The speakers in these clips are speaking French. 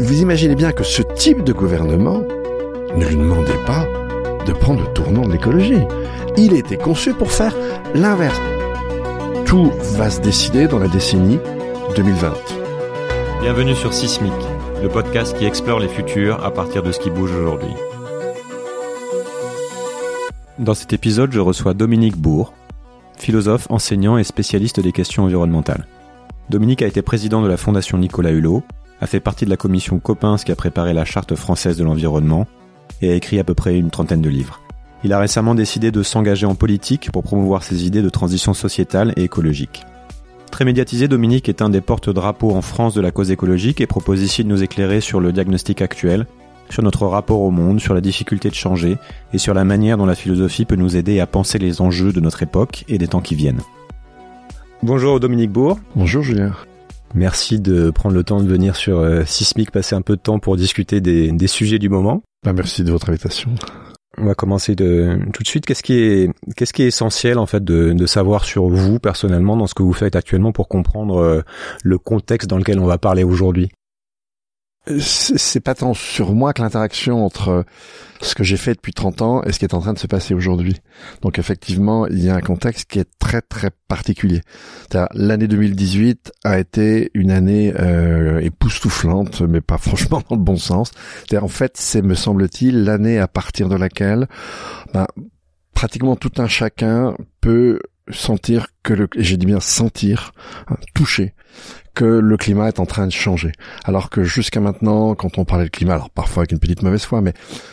vous imaginez bien que ce type de gouvernement ne lui demandait pas de prendre le tournant de l'écologie. Il était conçu pour faire l'inverse. Tout va se décider dans la décennie 2020. Bienvenue sur Sismic, le podcast qui explore les futurs à partir de ce qui bouge aujourd'hui. Dans cet épisode, je reçois Dominique Bourg, philosophe, enseignant et spécialiste des questions environnementales. Dominique a été président de la Fondation Nicolas Hulot, a fait partie de la commission Coppens qui a préparé la charte française de l'environnement et a écrit à peu près une trentaine de livres. Il a récemment décidé de s'engager en politique pour promouvoir ses idées de transition sociétale et écologique. Très médiatisé, Dominique est un des porte-drapeaux en France de la cause écologique et propose ici de nous éclairer sur le diagnostic actuel, sur notre rapport au monde, sur la difficulté de changer et sur la manière dont la philosophie peut nous aider à penser les enjeux de notre époque et des temps qui viennent. Bonjour Dominique Bourg. Bonjour Julien. Merci de prendre le temps de venir sur euh, Sismic, passer un peu de temps pour discuter des, des sujets du moment. Bah, merci de votre invitation. On va commencer de, tout de suite. Qu'est-ce qui est, qu'est-ce qui est essentiel en fait de, de, savoir sur vous personnellement dans ce que vous faites actuellement pour comprendre euh, le contexte dans lequel on va parler aujourd'hui? C'est pas tant sur moi que l'interaction entre ce que j'ai fait depuis 30 ans et ce qui est en train de se passer aujourd'hui. Donc effectivement, il y a un contexte qui est très très particulier. L'année 2018 a été une année euh, époustouflante, mais pas franchement dans le bon sens. En fait, c'est me semble-t-il l'année à partir de laquelle ben, pratiquement tout un chacun peut sentir que le, j'ai dit bien sentir, hein, toucher que le climat est en train de changer. Alors que jusqu'à maintenant, quand on parlait de climat, alors parfois avec une petite mauvaise foi, mais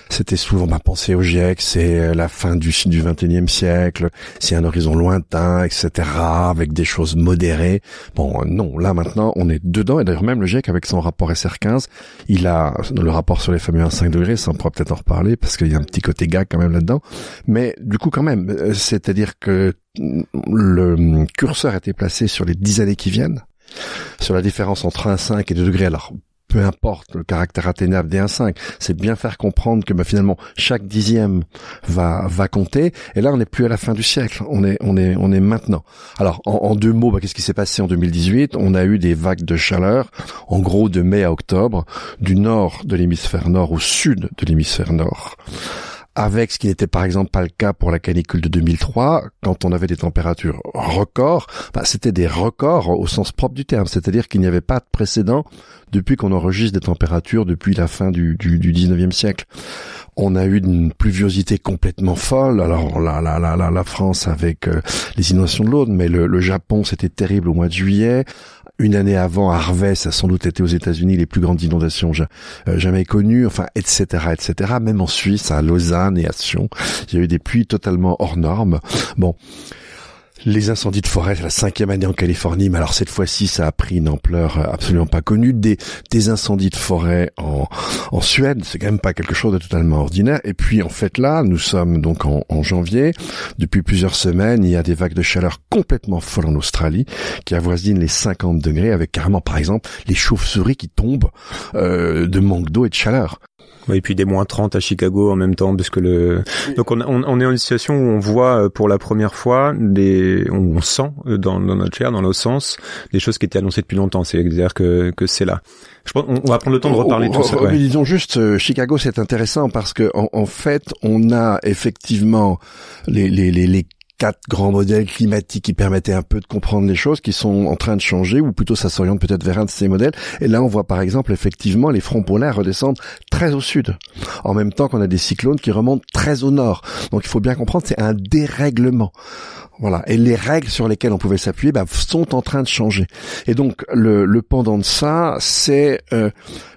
c'était souvent ma pensée au GIEC, c'est la fin du du 21e siècle, c'est un horizon lointain, etc., avec des choses modérées. Bon, non, là maintenant, on est dedans, et d'ailleurs même le GIEC avec son rapport SR15, il a le rapport sur les fameux 1,5 degrés, ça on pourra peut-être en reparler, parce qu'il y a un petit côté gag quand même là-dedans, mais du coup quand même, euh, c'est-à-dire que le curseur a été placé sur les dix années qui viennent, sur la différence entre 1,5 et 2 degrés. Alors, peu importe le caractère atteignable des 1,5, c'est bien faire comprendre que bah, finalement chaque dixième va va compter. Et là, on n'est plus à la fin du siècle, on est on est on est maintenant. Alors en, deux mots, bah, qu'est-ce qui s'est passé en 2018 On a eu des vagues de chaleur, en gros de mai à octobre, du nord de l'hémisphère nord au sud de l'hémisphère nord avec ce qui n'était par exemple pas le cas pour la canicule de 2003, quand on avait des températures records, bah, c'était des records au sens propre du terme, c'est-à-dire qu'il n'y avait pas de précédent depuis qu'on enregistre des températures depuis la fin du, du, du 19e siècle. On a eu une pluviosité complètement folle. Alors la, la, la, la, France avec euh, les inondations de l'Aude, mais le, le Japon c'était terrible au mois de juillet. Une année avant, Harvey, a sans doute été aux États-Unis les plus grandes inondations euh, jamais connues, enfin, etc., etc. Même en Suisse, à Lausanne et à Sion, il y a eu des pluies totalement hors normes. Bon, les incendies de forêt, la cinquième année en Californie, mais alors cette fois-ci, ça a pris une ampleur absolument pas connue. Des, incendies de forêt en, Suède, c'est quand même pas quelque chose de totalement ordinaire. Et puis en fait là, nous sommes donc en, en janvier. Depuis plusieurs semaines, il y a des vagues de chaleur complètement folles en Australie, qui avoisinent les 50 degrés, avec carrément par exemple les chauves-souris qui tombent euh, de manque d'eau et de chaleur. Et puis des moins 30 à Chicago en même temps, parce que le donc on, on, on est en une situation où on voit euh, pour la première fois des on sent euh, dans, dans notre chair, dans nos sens, des choses qui étaient annoncées depuis longtemps. C'est-à-dire que que c'est là. Je pense on va prendre le temps de reparler de tout ça. Ouais. disons juste, euh, Chicago, c'est intéressant parce que en, en, fait, on a effectivement les, les, les, les quatre grands modèles climatiques qui permettaient un peu de comprendre les choses qui sont en train de changer ou plutôt ça s'oriente peut-être vers un de ces modèles. Et là on voit par exemple effectivement les fronts polaires redescendre très au sud en même temps qu'on a des cyclones qui remontent très au nord. Donc il faut bien comprendre c'est un dérèglement voilà. Et les règles sur lesquelles on pouvait s'appuyer bah, sont en train de changer. Et donc le, le pendant de ça, c'est euh,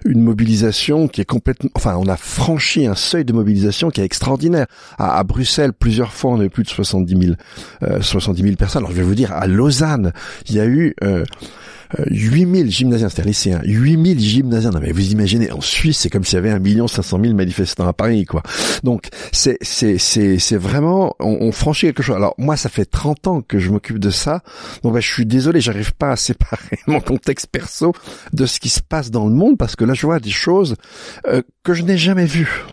une mobilisation qui est complètement. Enfin, on a franchi un seuil de mobilisation qui est extraordinaire. À, à Bruxelles, plusieurs fois, on a eu plus de 70 000, euh, 70 000 personnes. Alors je vais vous dire, à Lausanne, il y a eu euh, 8000 gymnasiens, c'est-à-dire lycéens, 8000 gymnasiens. Non mais vous imaginez, en Suisse, c'est comme s'il y avait 1 million 500 000 manifestants à Paris, quoi. Donc c'est c'est c'est c'est vraiment, on, franchit quelque chose. Alors moi, ça fait 30 ans que je m'occupe de ça. Donc bah, je suis désolé, j'arrive pas à séparer mon contexte perso de ce qui se passe dans le monde parce que là, je vois des choses euh, que je n'ai jamais vues.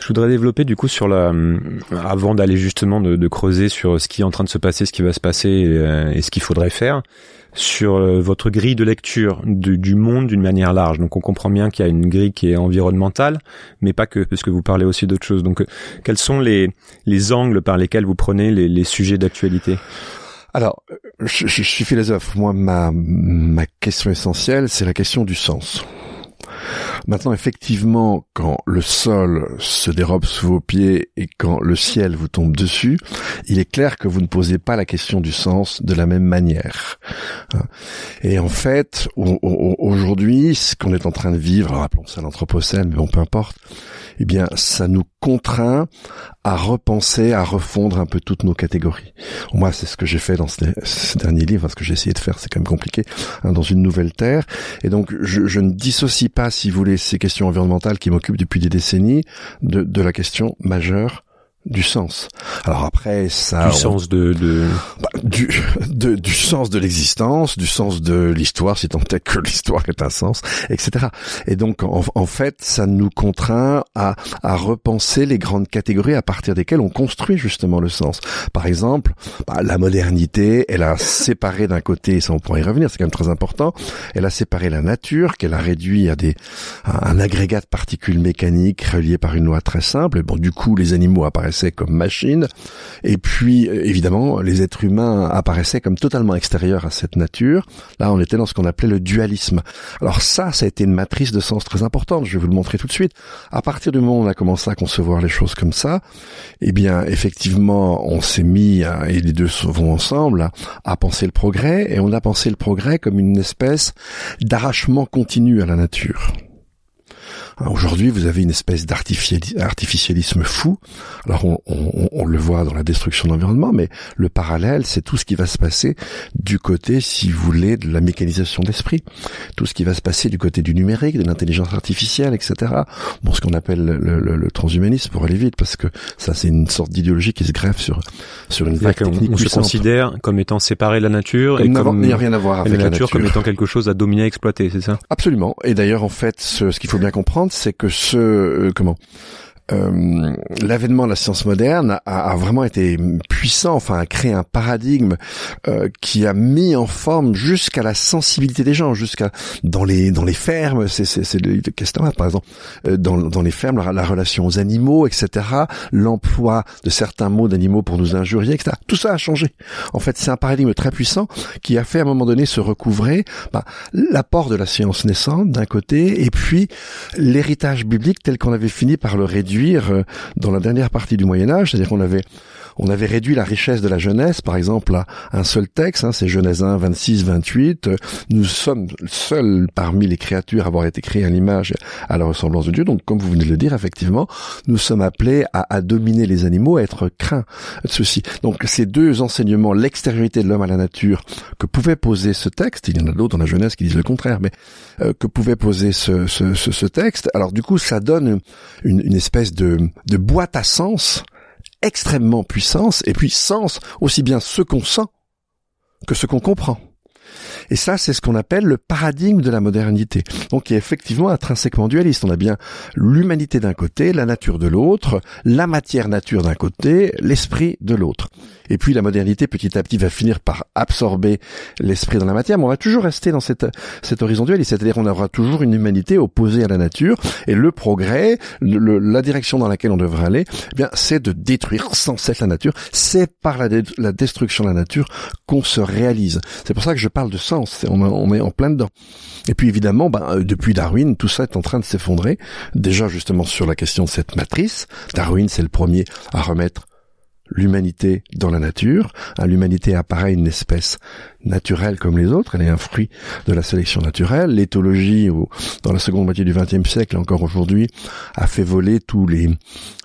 Je voudrais développer du coup sur la, avant d'aller justement de, creuser sur ce qui est en train de se passer, ce qui va se passer et, ce qu'il faudrait faire, sur votre grille de lecture du, monde d'une manière large. Donc on comprend bien qu'il y a une grille qui est environnementale, mais pas que, parce que vous parlez aussi d'autres choses. Donc quels sont les, les angles par lesquels vous prenez les, les sujets d'actualité? Alors, je, je, suis philosophe. Moi, ma, ma question essentielle, c'est la question du sens. Maintenant, effectivement, quand le sol se dérobe sous vos pieds et quand le ciel vous tombe dessus, il est clair que vous ne posez pas la question du sens de la même manière. Et en fait, aujourd'hui, ce qu'on est en train de vivre, alors appelons ça l'anthropocène, mais bon, peu importe, eh bien, ça nous contraint à repenser, à refondre un peu toutes nos catégories. Moi, c'est ce que j'ai fait dans ce, dernier livre, ce que j'ai essayé de faire, c'est quand même compliqué, hein, dans une nouvelle terre. Et donc, je, ne dissocie pas, si vous voulez, ces questions environnementales qui m'occupent depuis des décennies, de, la question majeure du sens. Alors après, ça... Du sens de... de... Bah, du, de, du sens de l'existence, du sens de l'histoire, si tant est que l'histoire est un sens, etc. Et donc, en, en, fait, ça nous contraint à, à repenser les grandes catégories à partir desquelles on construit justement le sens. Par exemple, bah, la modernité, elle a séparé d'un côté, et ça on pourrait y revenir, c'est quand même très important, elle a séparé la nature, qu'elle a réduit à des à un agrégat de particules mécaniques reliées par une loi très simple. Et bon, du coup, les animaux apparaissent comme machine, et puis évidemment les êtres humains apparaissaient comme totalement extérieurs à cette nature. Là, on était dans ce qu'on appelait le dualisme. Alors ça, ça a été une matrice de sens très importante. Je vais vous le montrer tout de suite. À partir du moment où on a commencé à concevoir les choses comme ça, eh bien effectivement, on s'est mis et les deux vont ensemble à penser le progrès, et on a pensé le progrès comme une espèce d'arrachement continu à la nature. Aujourd'hui, vous avez une espèce d'artificialisme fou. Alors, on, on, on, le voit dans la destruction de l'environnement, mais le parallèle, c'est tout ce qui va se passer du côté, si vous voulez, de la mécanisation de l'esprit. Tout ce qui va se passer du côté du numérique, de l'intelligence artificielle, etc. Bon, ce qu'on appelle le, le, le, transhumanisme, pour aller vite, parce que ça, c'est une sorte d'idéologie qui se greffe sur sur une vague technique On, se considère comme étant séparé de la nature et comme n'ayant rien à voir avec la nature, comme étant quelque chose à dominer, à exploiter, c'est ça? Absolument. Et d'ailleurs, en fait, ce, ce qu'il faut bien comprendre, c'est que ce euh, comment euh, l'avènement de la science moderne a, a, vraiment été puissant, enfin a créé un paradigme euh, qui a mis en forme jusqu'à la sensibilité des gens, jusqu'à dans les dans les fermes, c'est c'est le questionnement par exemple, euh, dans dans les fermes la, relation aux animaux, etc. L'emploi de certains mots d'animaux pour nous injurier, etc. Tout ça a changé. En fait, c'est un paradigme très puissant qui a fait à un moment donné se recouvrer bah, l'apport de la science naissante d'un côté et puis l'héritage biblique tel qu'on avait fini par le réduire euh, dans la dernière partie du Moyen Âge, c'est-à-dire qu'on avait on avait réduit la richesse de la jeunesse, par exemple, à un seul texte, hein, c'est Genèse 1, 26, 28. Nous sommes seuls parmi les créatures à avoir été créés à l'image, à la ressemblance de Dieu. Donc, comme vous venez de le dire, effectivement, nous sommes appelés à, dominer les animaux, à être craints de ceci. Donc, ces deux enseignements, l'extériorité de l'homme à la nature, que pouvait poser ce texte, il y en a d'autres dans la jeunesse qui disent le contraire, mais euh, que pouvait poser ce, ce, texte, alors du coup, ça donne une, espèce de boîte à sens extrêmement puissance et puis sens aussi bien ce qu'on sent que ce qu'on comprend. Et ça, c'est ce qu'on appelle le paradigme de la modernité. Donc, qui est effectivement intrinsèquement dualiste. On a bien l'humanité d'un côté, la nature de l'autre, la matière-nature d'un côté, l'esprit de l'autre. Et puis, la modernité, petit à petit, va finir par absorber l'esprit dans la matière, mais on va toujours rester dans cet horizon dualiste. C'est-à-dire, on aura toujours une humanité opposée à la nature, et le progrès, la direction dans laquelle on devrait aller, eh bien, c'est de détruire sans cesse la nature. C'est par la, destruction de la nature qu'on se réalise. C'est pour ça que je parle de sens. On, est en plein dedans. Et puis évidemment, ben, euh, depuis Darwin, tout ça est en train de s'effondrer. Déjà justement sur la question de cette matrice. Darwin, c'est le premier à remettre l'humanité dans la nature. Hein, l'humanité apparaît une espèce naturelle comme les autres. Elle est un fruit de la sélection naturelle. L'éthologie, dans la seconde moitié du XXe siècle, encore aujourd'hui, a fait voler tous les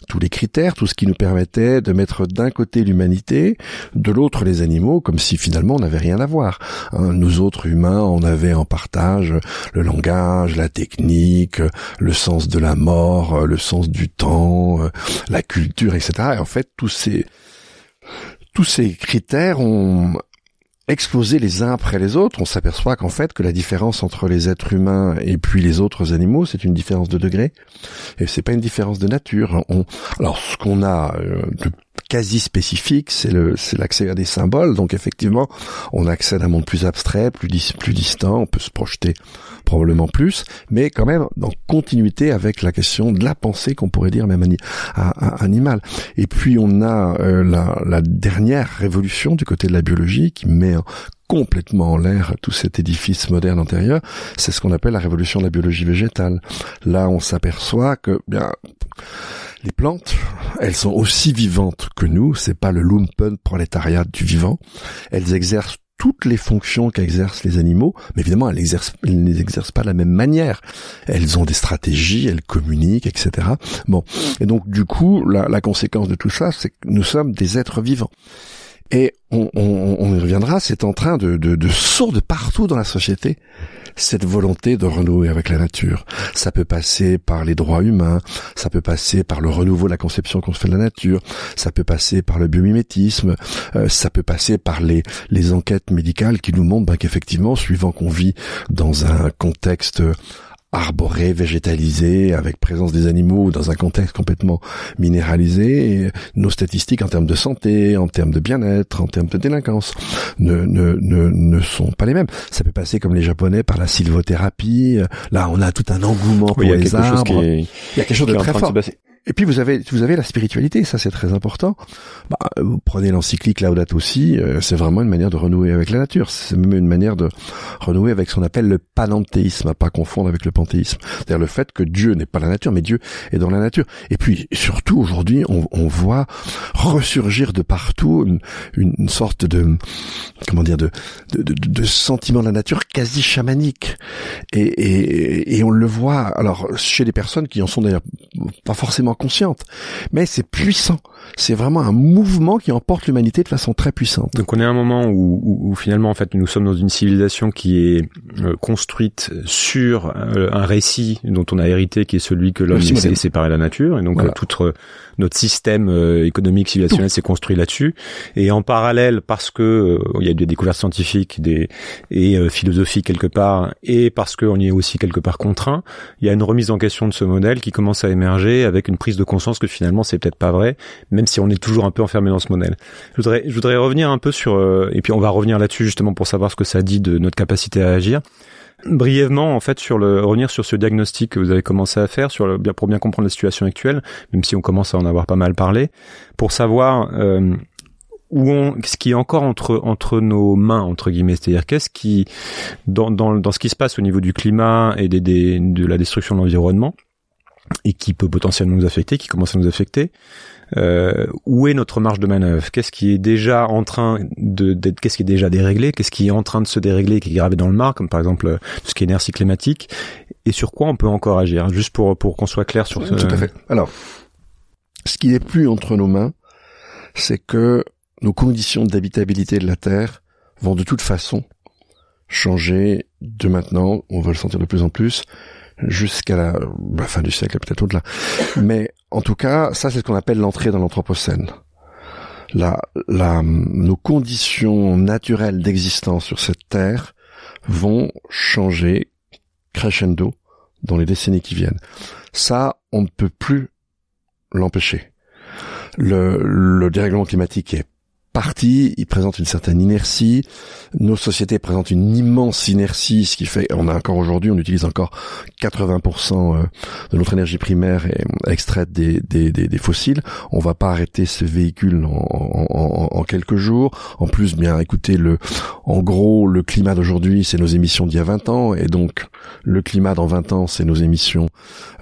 tous les critères, tout ce qui nous permettait de mettre d'un côté l'humanité, de l'autre les animaux, comme si finalement on n'avait rien à voir. Hein, nous autres humains, on avait en partage le langage, la technique, le sens de la mort, le sens du temps, la culture, etc. Et en fait, tous ces tous ces critères ont explosés les uns après les autres, on s'aperçoit qu'en fait que la différence entre les êtres humains et puis les autres animaux, c'est une différence de degré et c'est pas une différence de nature. On, alors ce qu'on a euh, de quasi spécifique, c'est le c'est l'accès à des symboles. Donc effectivement, on accède à un monde plus abstrait, plus plus distant, on peut se projeter probablement plus, mais quand même dans continuité avec la question de la pensée qu'on pourrait dire même animale. Et puis on a euh, la, la dernière révolution du côté de la biologie qui met complètement en l'air tout cet édifice moderne antérieur, c'est ce qu'on appelle la révolution de la biologie végétale. Là, on s'aperçoit que bien les plantes, elles sont aussi vivantes que nous, c'est pas le lumpen prolétariat du vivant. Elles exercent toutes les fonctions qu'exercent les animaux, mais évidemment, elles, exercent, ne les exercent pas de la même manière. Elles ont des stratégies, elles communiquent, etc. Bon, et donc du coup, la, la conséquence de tout ça, c'est que nous sommes des êtres vivants. Et on, on, on y reviendra, c'est en train de, de, de partout dans la société cette volonté de renouer avec la nature. Ça peut passer par les droits humains, ça peut passer par le renouveau de la conception qu'on se fait de la nature, ça peut passer par le biomimétisme, euh, ça peut passer par les, les enquêtes médicales qui nous montrent ben, qu'effectivement, suivant qu'on vit dans un contexte arboré, végétalisé, avec présence des animaux dans un contexte complètement minéralisé, nos statistiques en termes de santé, en termes de bien-être, en termes de délinquance ne, ne, ne, ne sont pas les mêmes. Ça peut passer comme les Japonais par la sylvothérapie. Là, on a tout un engouement pour les arbres. il y a quelque chose de très fort. Et puis vous avez vous avez la spiritualité, ça c'est très important. Bah, vous prenez l'encyclique Laudato aussi, euh, c'est vraiment une manière de renouer avec la nature. C'est même une manière de renouer avec ce qu'on appelle le panenthéisme, à pas confondre avec le panthéisme. C'est-à-dire le fait que Dieu n'est pas la nature, mais Dieu est dans la nature. Et puis surtout aujourd'hui, on, on, voit ressurgir de partout une, une, sorte de comment dire de, de, de, de, sentiment de la nature quasi chamanique. Et, et, et on le voit alors chez des personnes qui en sont d'ailleurs pas forcément consciente, mais c'est puissant. C'est vraiment un mouvement qui emporte l'humanité de façon très puissante. Donc on est à un moment où, finalement en fait nous sommes dans une civilisation qui est euh, construite sur euh, un récit dont on a hérité, qui est celui que l'homme s'est séparé de la nature, et donc euh, toute notre système euh, économique civilisationnel s'est construit là-dessus. Et en parallèle, parce que euh, il y a des découvertes scientifiques des, et euh, philosophiques quelque part, et parce qu'on y est aussi quelque part contraint, il y a une remise en question de ce modèle qui commence à émerger avec une de conscience que finalement c'est peut-être pas vrai, même si on est toujours un peu enfermé dans ce modèle. Je voudrais, je voudrais revenir un peu sur, et puis on va revenir là-dessus justement pour savoir ce que ça dit de notre capacité à agir brièvement en fait sur le revenir sur ce diagnostic que vous avez commencé à faire sur le, pour bien comprendre la situation actuelle, même si on commence à en avoir pas mal parlé, pour savoir euh, où on, ce qui est encore entre entre nos mains entre guillemets, c'est-à-dire qu'est-ce qui dans, dans dans ce qui se passe au niveau du climat et des, des de la destruction de l'environnement et qui peut potentiellement nous affecter, qui commence à nous affecter. Euh, où est notre marge de manœuvre? Qu'est-ce qui est déjà en train de d'être Qu'est-ce qui est déjà déréglé? Qu'est-ce qui est en train de se dérégler, qui est gravé dans le mar, comme par exemple euh, tout ce qui est énergie climatique? Et sur quoi on peut encore agir? Juste pour pour qu'on soit clair sur ce. Tout à fait. Alors, ce qui n'est plus entre nos mains, c'est que nos conditions d'habitabilité de la Terre vont de toute façon changer de maintenant. On va le sentir de plus en plus jusqu'à la, fin du siècle, peut-être au-delà. Mais en tout cas, ça c'est ce qu'on appelle l'entrée dans l'anthropocène. La, la, nos conditions naturelles d'existence sur cette terre vont changer crescendo dans les décennies qui viennent. Ça, on ne peut plus l'empêcher. Le, le dérèglement climatique est parti, il présente une certaine inertie. Nos sociétés présentent une immense inertie, ce qui fait, on a encore aujourd'hui, on utilise encore 80% euh, de notre énergie primaire est extraite des, des, des, fossiles. On va pas arrêter ce véhicule en, en, en, quelques jours. En plus, bien, écoutez, le, en gros, le climat d'aujourd'hui, c'est nos émissions d'il y a 20 ans, et donc le climat dans 20 ans, c'est nos émissions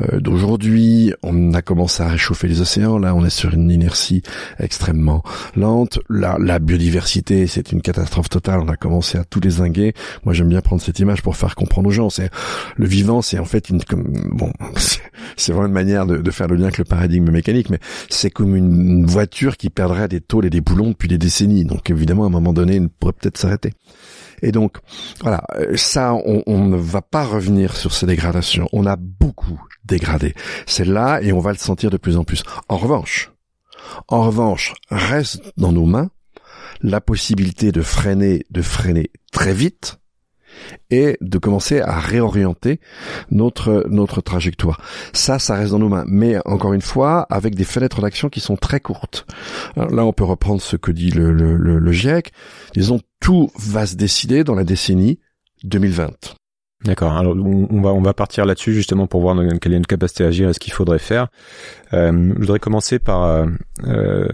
euh, d'aujourd'hui. On a commencé à réchauffer les océans. Là, on est sur une inertie extrêmement lente la, biodiversité, c'est une catastrophe totale. On a commencé à tout désinguer. Moi, j'aime bien prendre cette image pour faire comprendre aux gens. C'est le vivant, c'est en fait une comme, bon, c'est vraiment une manière de, faire le lien avec le paradigme mécanique, mais c'est comme une voiture qui perdrait des tôles et des boulons depuis des décennies. Donc évidemment, à un moment donné, elle pourrait peut-être s'arrêter. Et donc, voilà, ça, on, on, ne va pas revenir sur ces dégradations. On a beaucoup dégradé. C'est là et on va le sentir de plus en plus. En revanche, en revanche, reste dans nos mains la possibilité de freiner, de freiner très vite et de commencer à réorienter notre notre trajectoire. Ça, ça reste dans nos mains, mais encore une fois, avec des fenêtres d'action qui sont très courtes. là, on peut reprendre ce que dit le, le, le GIEC. Disons, tout va se décider dans la décennie 2020. D'accord. Alors on va on va partir là-dessus justement pour voir quelle est notre capacité à agir et ce qu'il faudrait faire. Euh, je voudrais commencer par euh, euh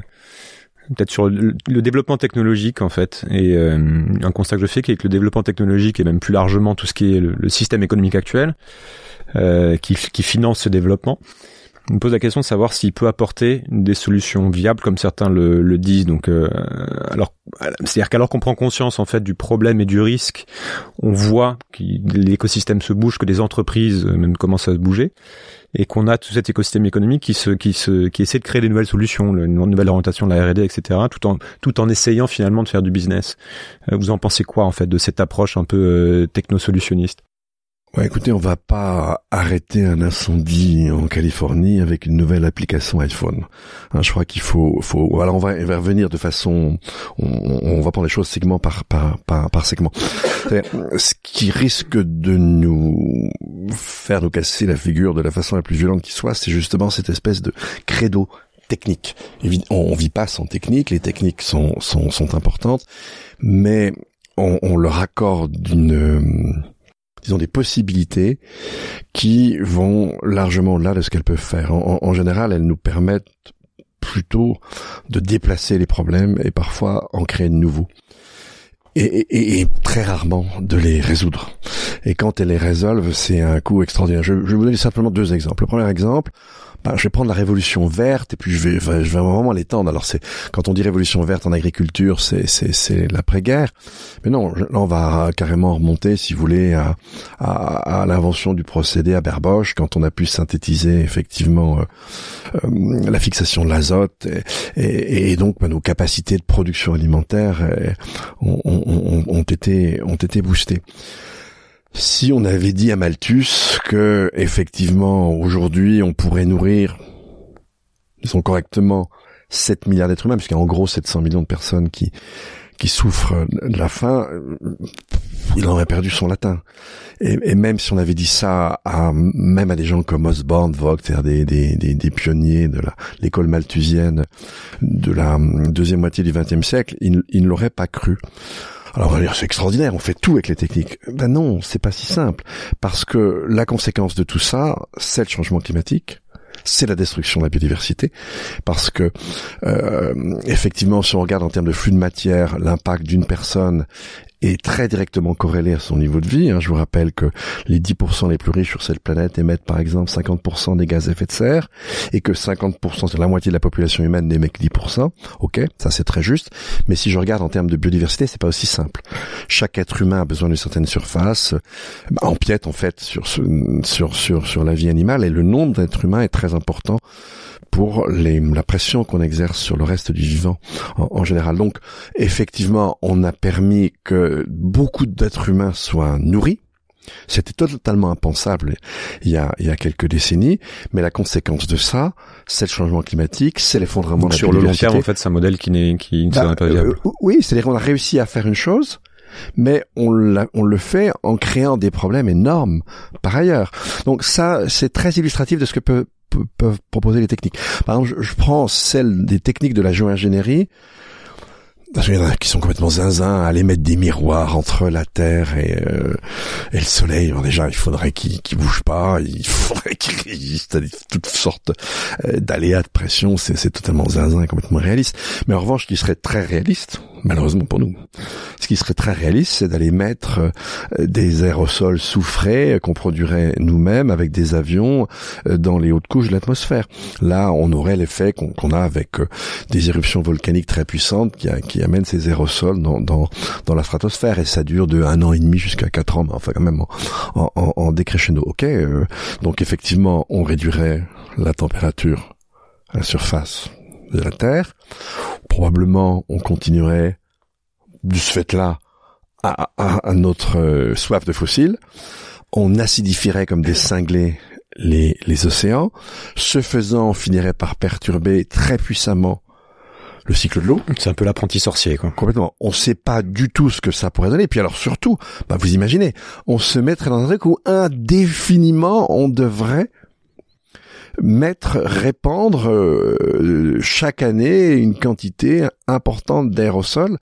peut-être sur le, développement technologique en fait et euh, un constat que je fais qui est que le développement technologique et même plus largement tout ce qui est le, système économique actuel euh, qui, qui finance ce développement on me pose la question de savoir s'il peut apporter des solutions viables comme certains le, disent. Donc, euh, alors, c'est-à-dire qu'alors qu'on prend conscience en fait du problème et du risque, on voit que l'écosystème se bouge, que les entreprises euh, même commencent à se bouger, et qu'on a tout cet écosystème économique qui se qui essaie de créer des nouvelles solutions, une nouvelle orientation de la R&D, etc. Tout en essayant finalement de faire du business. Euh, vous en pensez quoi en fait de cette approche un peu techno-solutionniste? Ouais, écoutez, on va pas arrêter un incendie en Californie avec une nouvelle application iPhone. Hein, je crois qu'il faut, faut, voilà, on va, on va revenir de façon, on, on, va prendre les choses segment par, par, par, par segment. Ce qui risque de nous faire nous casser la figure de la façon la plus violente qui soit, c'est justement cette espèce de credo technique. On, vit pas sans technique, les techniques sont, sont, sont importantes, mais on, on leur accorde une disons des possibilités qui vont largement au-delà de ce qu'elles peuvent faire. En, général, elles nous permettent plutôt de déplacer les problèmes et parfois en créer de nouveaux. Et, très rarement de les résoudre. Et quand elles les résolvent, c'est un coup extraordinaire. Je, je vais vous donner simplement deux exemples. Le premier exemple, bah, je vais prendre la révolution verte et puis je vais, je vais vraiment l'étendre. Alors c'est quand on dit révolution verte en agriculture, c'est c'est c'est l'après-guerre. Mais non, là on va carrément remonter, si vous voulez, à à, à l'invention du procédé à Berboche quand on a pu synthétiser effectivement euh, euh, la fixation de l'azote et, et, donc bah, nos capacités de production alimentaire euh, ont été boostées. Si on avait dit à Malthus que effectivement aujourd'hui on pourrait nourrir, disons correctement, 7 milliards d'êtres humains, puisqu'il y a en gros 700 millions de personnes qui qui souffrent de la faim, il aurait perdu son latin. Et, même si on avait dit ça à même à des gens comme Osborne, Vogt, c'est-à-dire des, des, des, pionniers de l'école malthusienne de la deuxième moitié du XXe siècle, il, il ne l'aurait pas cru. Alors on va dire c'est extraordinaire, on fait tout avec les techniques. Ben non, c'est pas si simple parce que la conséquence de tout ça, c'est le changement climatique c'est la destruction de la biodiversité, parce que euh, effectivement, si on regarde en termes de flux de matière, l'impact d'une personne est très directement corrélé à son niveau de vie. Hein. Je vous rappelle que les 10% les plus riches sur cette planète émettent par exemple 50% des gaz à effet de serre et que 50%, c'est la moitié de la population humaine n'émet que 10%. Ok, ça c'est très juste. Mais si je regarde en termes de biodiversité, c'est pas aussi simple. Chaque être humain a besoin d'une certaine surface, bah, empiète en fait sur, sur, sur, sur la vie animale et le nombre d'êtres humains est très important pour les, la pression qu'on exerce sur le reste du vivant en, général. Donc, effectivement, on a permis que beaucoup d'êtres humains soient nourris. C'était totalement impensable il y, a, il y a quelques décennies, mais la conséquence de ça, c'est le changement climatique, c'est l'effondrement de la sur le long terme, en fait, c'est un modèle qui n'est qui ne bah, pas viable. Euh, oui, c'est-à-dire qu'on a réussi à faire une chose, mais on, on, le fait en créant des problèmes énormes par ailleurs. Donc ça, c'est très illustratif de ce que peut peuvent proposer les techniques. Par exemple, je, prends celle des techniques de la géo-ingénierie. Qu'il y en a qui sont complètement zinzin à aller mettre des miroirs entre la Terre et, euh, et le Soleil. déjà, il faudrait qu'ils qu bougent pas, il faudrait qu'ils résistent à toutes sortes euh, d'aléas de pression. C'est totalement zinzin complètement réaliste. Mais en revanche, ce qui serait très réaliste, malheureusement pour nous. Ce qui serait très réaliste, c'est d'aller mettre euh, des aérosols soufrés qu'on produirait nous-mêmes avec des avions euh, dans les hautes couches de l'atmosphère. Là, on aurait l'effet qu'on a avec des éruptions volcaniques très puissantes qui, qui amènent ces aérosols dans, dans, dans, la stratosphère et ça dure de un an et demi jusqu'à quatre ans, enfin quand même en, en, en décrescendo. Ok, donc effectivement, on réduirait la température à la surface de la Terre. Probablement, on continuerait de ce fait-là à, notre euh, soif de fossiles. On acidifierait comme des cinglés les, les océans. Ce faisant, on finirait par perturber très puissamment le cycle de l'eau. C'est un peu l'apprenti sorcier, quoi. Complètement. On ne sait pas du tout ce que ça pourrait donner. Puis alors surtout, bah vous imaginez, on se mettrait dans un truc où indéfiniment on devrait mettre, répandre euh, chaque année une quantité importante d'aérosols.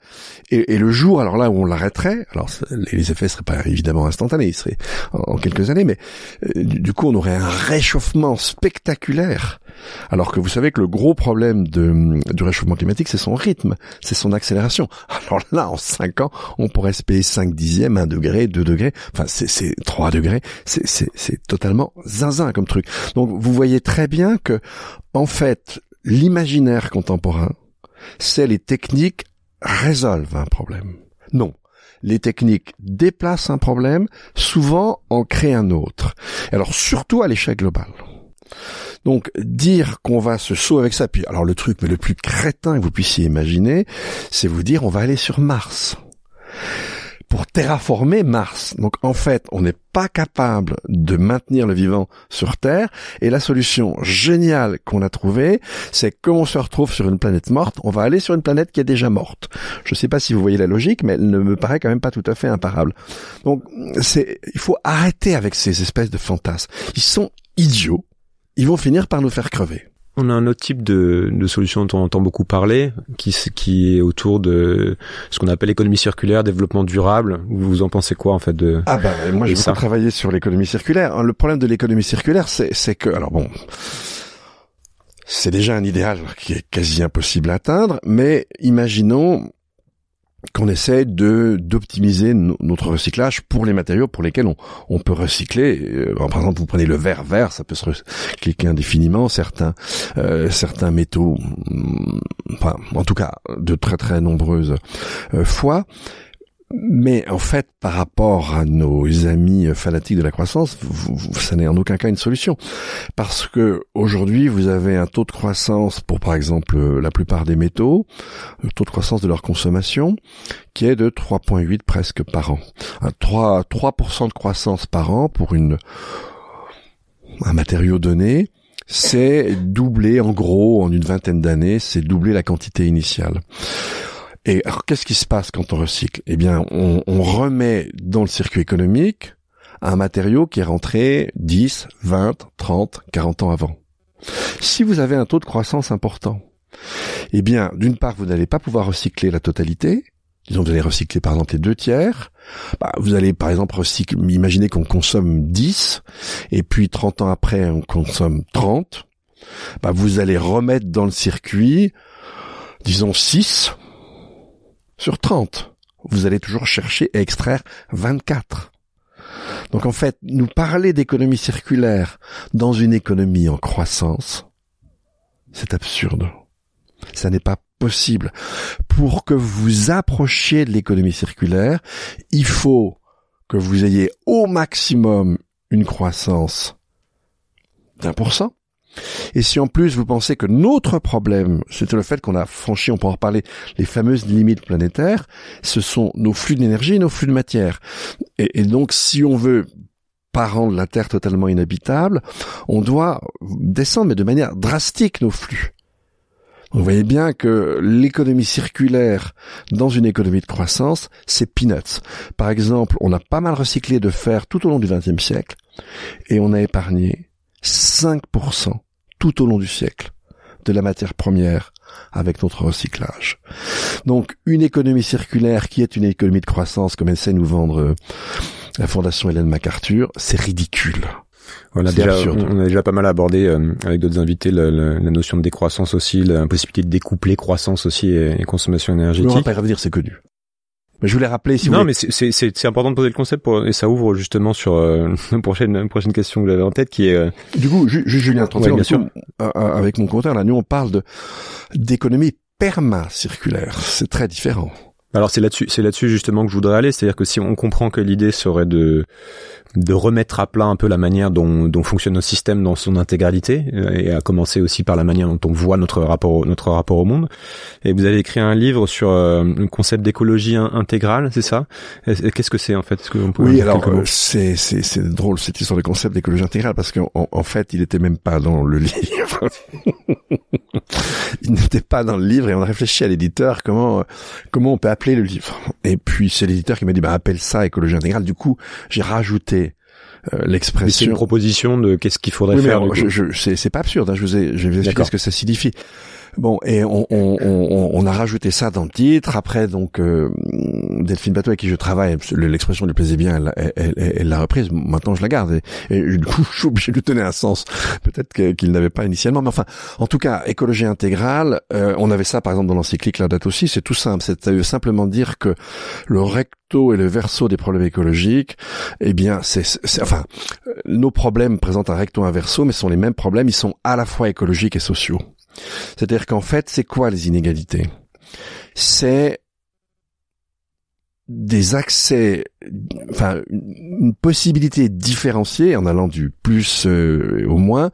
Et, et, le jour, alors là où on l'arrêterait, alors les effets seraient pas évidemment instantanés, ils seraient en, quelques années, mais euh, du, coup on aurait un réchauffement spectaculaire. Alors que vous savez que le gros problème de, du réchauffement climatique, c'est son rythme, c'est son accélération. Alors là, en 5 ans, on pourrait se payer 5 dixièmes, 1 degré, 2 degrés, enfin c'est 3 degrés, c'est totalement zinzin comme truc. Donc vous voyez très bien que, en fait, l'imaginaire contemporain, c'est les techniques résolvent un problème. Non. Les techniques déplacent un problème, souvent en créent un autre. Alors surtout à l'échelle globale. Donc dire qu'on va se sauver avec ça, puis alors le truc mais le plus crétin que vous puissiez imaginer, c'est vous dire on va aller sur Mars pour terraformer Mars. Donc en fait, on n'est pas capable de maintenir le vivant sur Terre. Et la solution géniale qu'on a trouvée, c'est qu'on on se retrouve sur une planète morte, on va aller sur une planète qui est déjà morte. Je ne sais pas si vous voyez la logique, mais elle ne me paraît quand même pas tout à fait imparable. Donc c'est, il faut arrêter avec ces espèces de fantasmes. Ils sont idiots. Ils vont finir par nous faire crever. On a un autre type de, de solution dont on entend beaucoup parler, qui, qui est autour de ce qu'on appelle l'économie circulaire, développement durable. Vous en pensez quoi en fait de Ah bah moi j'ai beaucoup travaillé sur l'économie circulaire. Le problème de l'économie circulaire, c'est que alors bon, c'est déjà un idéal qui est quasi impossible à atteindre, mais imaginons qu'on essaie de d'optimiser notre recyclage pour les matériaux pour lesquels on, on peut recycler. Euh, par exemple, vous prenez le verre vert, ça peut se recycler indéfiniment. Certains euh, certains métaux, mm, enfin, en tout cas, de très très nombreuses euh, fois. Mais en fait, par rapport à nos amis fanatiques de la croissance, ça n'est en aucun cas une solution. Parce que aujourd'hui, vous avez un taux de croissance pour, par exemple, la plupart des métaux, le taux de croissance de leur consommation, qui est de 3,8 presque par an. 3, 3% de croissance par an pour une, un matériau donné, c'est doubler, en gros, en une vingtaine d'années, c'est doubler la quantité initiale. Et alors, qu'est-ce qui se passe quand on recycle? Eh bien, on, on, remet dans le circuit économique un matériau qui est rentré 10, 20, 30, 40 ans avant. Si vous avez un taux de croissance important, eh bien, d'une part, vous n'allez pas pouvoir recycler la totalité. Disons, vous allez recycler par exemple les deux tiers. Bah, vous allez par exemple recycler, imaginer qu'on consomme 10, et puis 30 ans après, on consomme 30. Bah, vous allez remettre dans le circuit, disons 6, sur 30. Vous allez toujours chercher à extraire 24. Donc en fait, nous parler d'économie circulaire dans une économie en croissance, c'est absurde. Ça n'est pas possible. Pour que vous approchiez de l'économie circulaire, il faut que vous ayez au maximum une croissance d'un pour cent, et si en plus vous pensez que notre problème, c'est le fait qu'on a franchi, on peut en reparler, les fameuses limites planétaires, ce sont nos flux d'énergie et nos flux de matière. Et, donc si on veut pas rendre la Terre totalement inhabitable, on doit descendre, mais de manière drastique, nos flux. Vous voyez bien que l'économie circulaire dans une économie de croissance, c'est peanuts. Par exemple, on a pas mal recyclé de fer tout au long du XXe siècle et on a épargné 5% tout au long du siècle de la matière première avec notre recyclage. Donc une économie circulaire qui est une économie de croissance comme essaie de nous vendre euh, la Fondation Hélène MacArthur, c'est ridicule. On a, déjà, on a déjà pas mal abordé euh, avec d'autres invités la, notion de décroissance aussi, la possibilité de découpler croissance aussi et, consommation énergétique. On va pas y revenir, c'est connu. Mais je voulais rappeler si Non, mais c'est c'est important de poser le concept pour, et ça ouvre justement sur euh, une prochaine prochaine question que j'avais en tête qui est. Euh, du coup, Julien, 30 bien sûr. Euh, euh, avec mon compteur là, nous on parle de d'économie perma-circulaire. C'est très différent. Alors c'est là-dessus, c'est là-dessus justement que je voudrais aller, c'est-à-dire que si on comprend que l'idée serait de de remettre à plat un peu la manière dont, dont fonctionne nos systèmes dans son intégralité, et à commencer aussi par la manière dont on voit notre rapport, notre rapport au monde. Et vous avez écrit un livre sur le concept d'écologie intégrale, c'est ça? Qu'est-ce que c'est en fait? Que Oui, alors c'est c'est drôle cette histoire de concept d'écologie intégrale parce qu'en en fait, il était même pas dans le livre. il n'était pas dans le livre et on a réfléchi à l'éditeur comment comment on peut appeler le livre. Et puis c'est l'éditeur qui m'a dit bah appelle ça écologie intégrale. Du coup, j'ai rajouté euh, l'expression. C'est une proposition de qu'est-ce qu'il faudrait faire. c'est pas absurde. Hein, je vous ai, je vais expliquer ce que ça signifie. Bon, et on, a rajouté ça dans le titre. Après, donc, euh, Delphine Bateau avec qui je travaille, l'expression lui plaisait bien, elle, l'a reprise. Maintenant, je la garde. Et, du je suis obligé de lui donner un sens. Peut-être qu'il n'avait pas initialement. Mais enfin, en tout cas, écologie intégrale, euh, on avait ça, par exemple, dans l'encyclique La Date aussi. C'est tout simple. C'est simplement dire que le recto et le verso des problèmes écologiques, eh bien, c'est, enfin, nos problèmes présentent un recto et un verso, mais sont les mêmes problèmes. Ils sont à la fois écologiques et sociaux. C'est-à-dire qu'en fait, c'est quoi les inégalités? C'est des accès, enfin une possibilité différenciée en allant du plus euh, au moins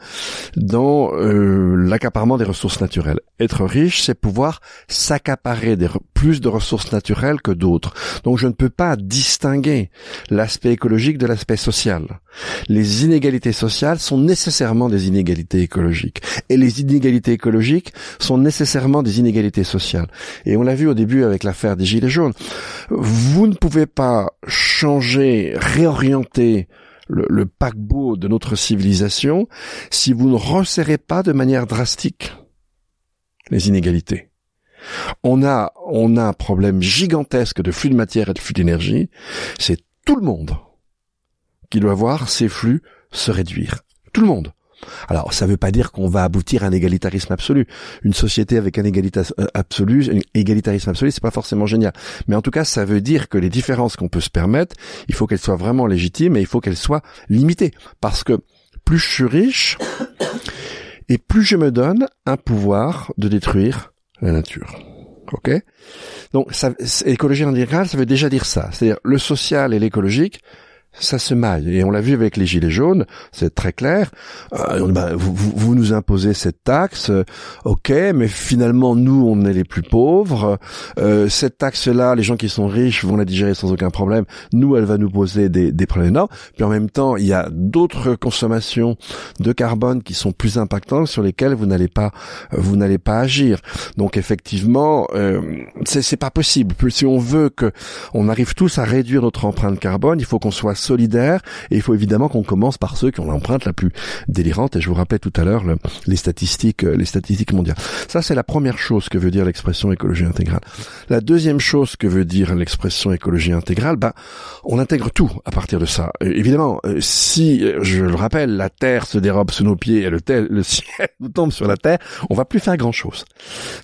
dans euh, l'accaparement des ressources naturelles. Être riche, c'est pouvoir s'accaparer des plus de ressources naturelles que d'autres. Donc je ne peux pas distinguer l'aspect écologique de l'aspect social. Les inégalités sociales sont nécessairement des inégalités écologiques et les inégalités écologiques sont nécessairement des inégalités sociales. Et on l'a vu au début avec l'affaire des gilets jaunes ne pouvez pas changer, réorienter le, paquebot de notre civilisation si vous ne resserrez pas de manière drastique les inégalités. On a, on a un problème gigantesque de flux de matière et de flux d'énergie. C'est tout le monde qui doit voir ces flux se réduire. Tout le monde. Alors, ça ne veut pas dire qu'on va aboutir à un égalitarisme absolu. Une société avec un égalitarisme euh, absolu, un égalitarisme absolu, c'est pas forcément génial. Mais en tout cas, ça veut dire que les différences qu'on peut se permettre, il faut qu'elles soient vraiment légitimes et il faut qu'elles soient limitées. Parce que plus je suis riche, et plus je me donne un pouvoir de détruire la nature. Ok? Donc, ça, écologie intégrale, ça veut déjà dire ça. C'est-à-dire le social et l'écologique, ça se maille. Et on l'a vu avec les gilets jaunes, c'est très clair. Euh, bah, vous, vous, nous imposez cette taxe, euh, ok, mais finalement nous on est les plus pauvres. Euh, cette taxe-là, les gens qui sont riches vont la digérer sans aucun problème. Nous, elle va nous poser des, des problèmes énormes. Puis en même temps, il y a d'autres consommations de carbone qui sont plus impactantes sur lesquelles vous n'allez pas, vous n'allez pas agir. Donc effectivement, euh, c'est pas possible. Si on veut que on arrive tous à réduire notre empreinte carbone, il faut qu'on soit solidaire et il faut évidemment qu'on commence par ceux qui ont l'empreinte la plus délirante et je vous rappelle tout à l'heure les statistiques euh, les statistiques mondiales. Ça c'est la première chose que veut dire l'expression écologie intégrale. La deuxième chose que veut dire l'expression écologie intégrale, bah on intègre tout à partir de ça. évidemment, euh, si je le rappelle, la terre se dérobe sous nos pieds et le, le ciel nous tombe sur la terre, on va plus faire grand chose.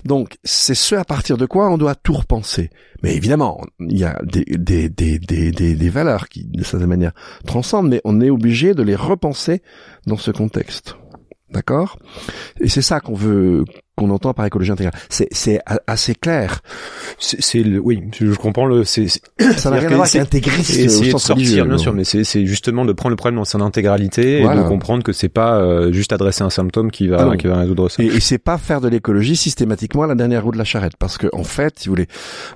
Donc c'est ce à partir de quoi on doit tout repenser. Mais évidemment, il y a des, des, des, des, des valeurs qui, de certaine manière, transcendent, mais on est obligé de les repenser dans ce contexte. D'accord? Et c'est ça qu'on veut qu'on entend par écologie intégrale. C'est c'est assez clair. C'est oui, je comprends le c'est ça n'a rien à voir avec intégriste au sens sortir, bien sûr, mais c'est c'est justement de prendre le problème dans son intégralité et de comprendre que c'est pas euh, juste adresser un symptôme qui va ah qui va résoudre ça. Et, et c'est pas faire de l'écologie systématiquement la dernière roue de la charrette parce que en fait, si vous voulez,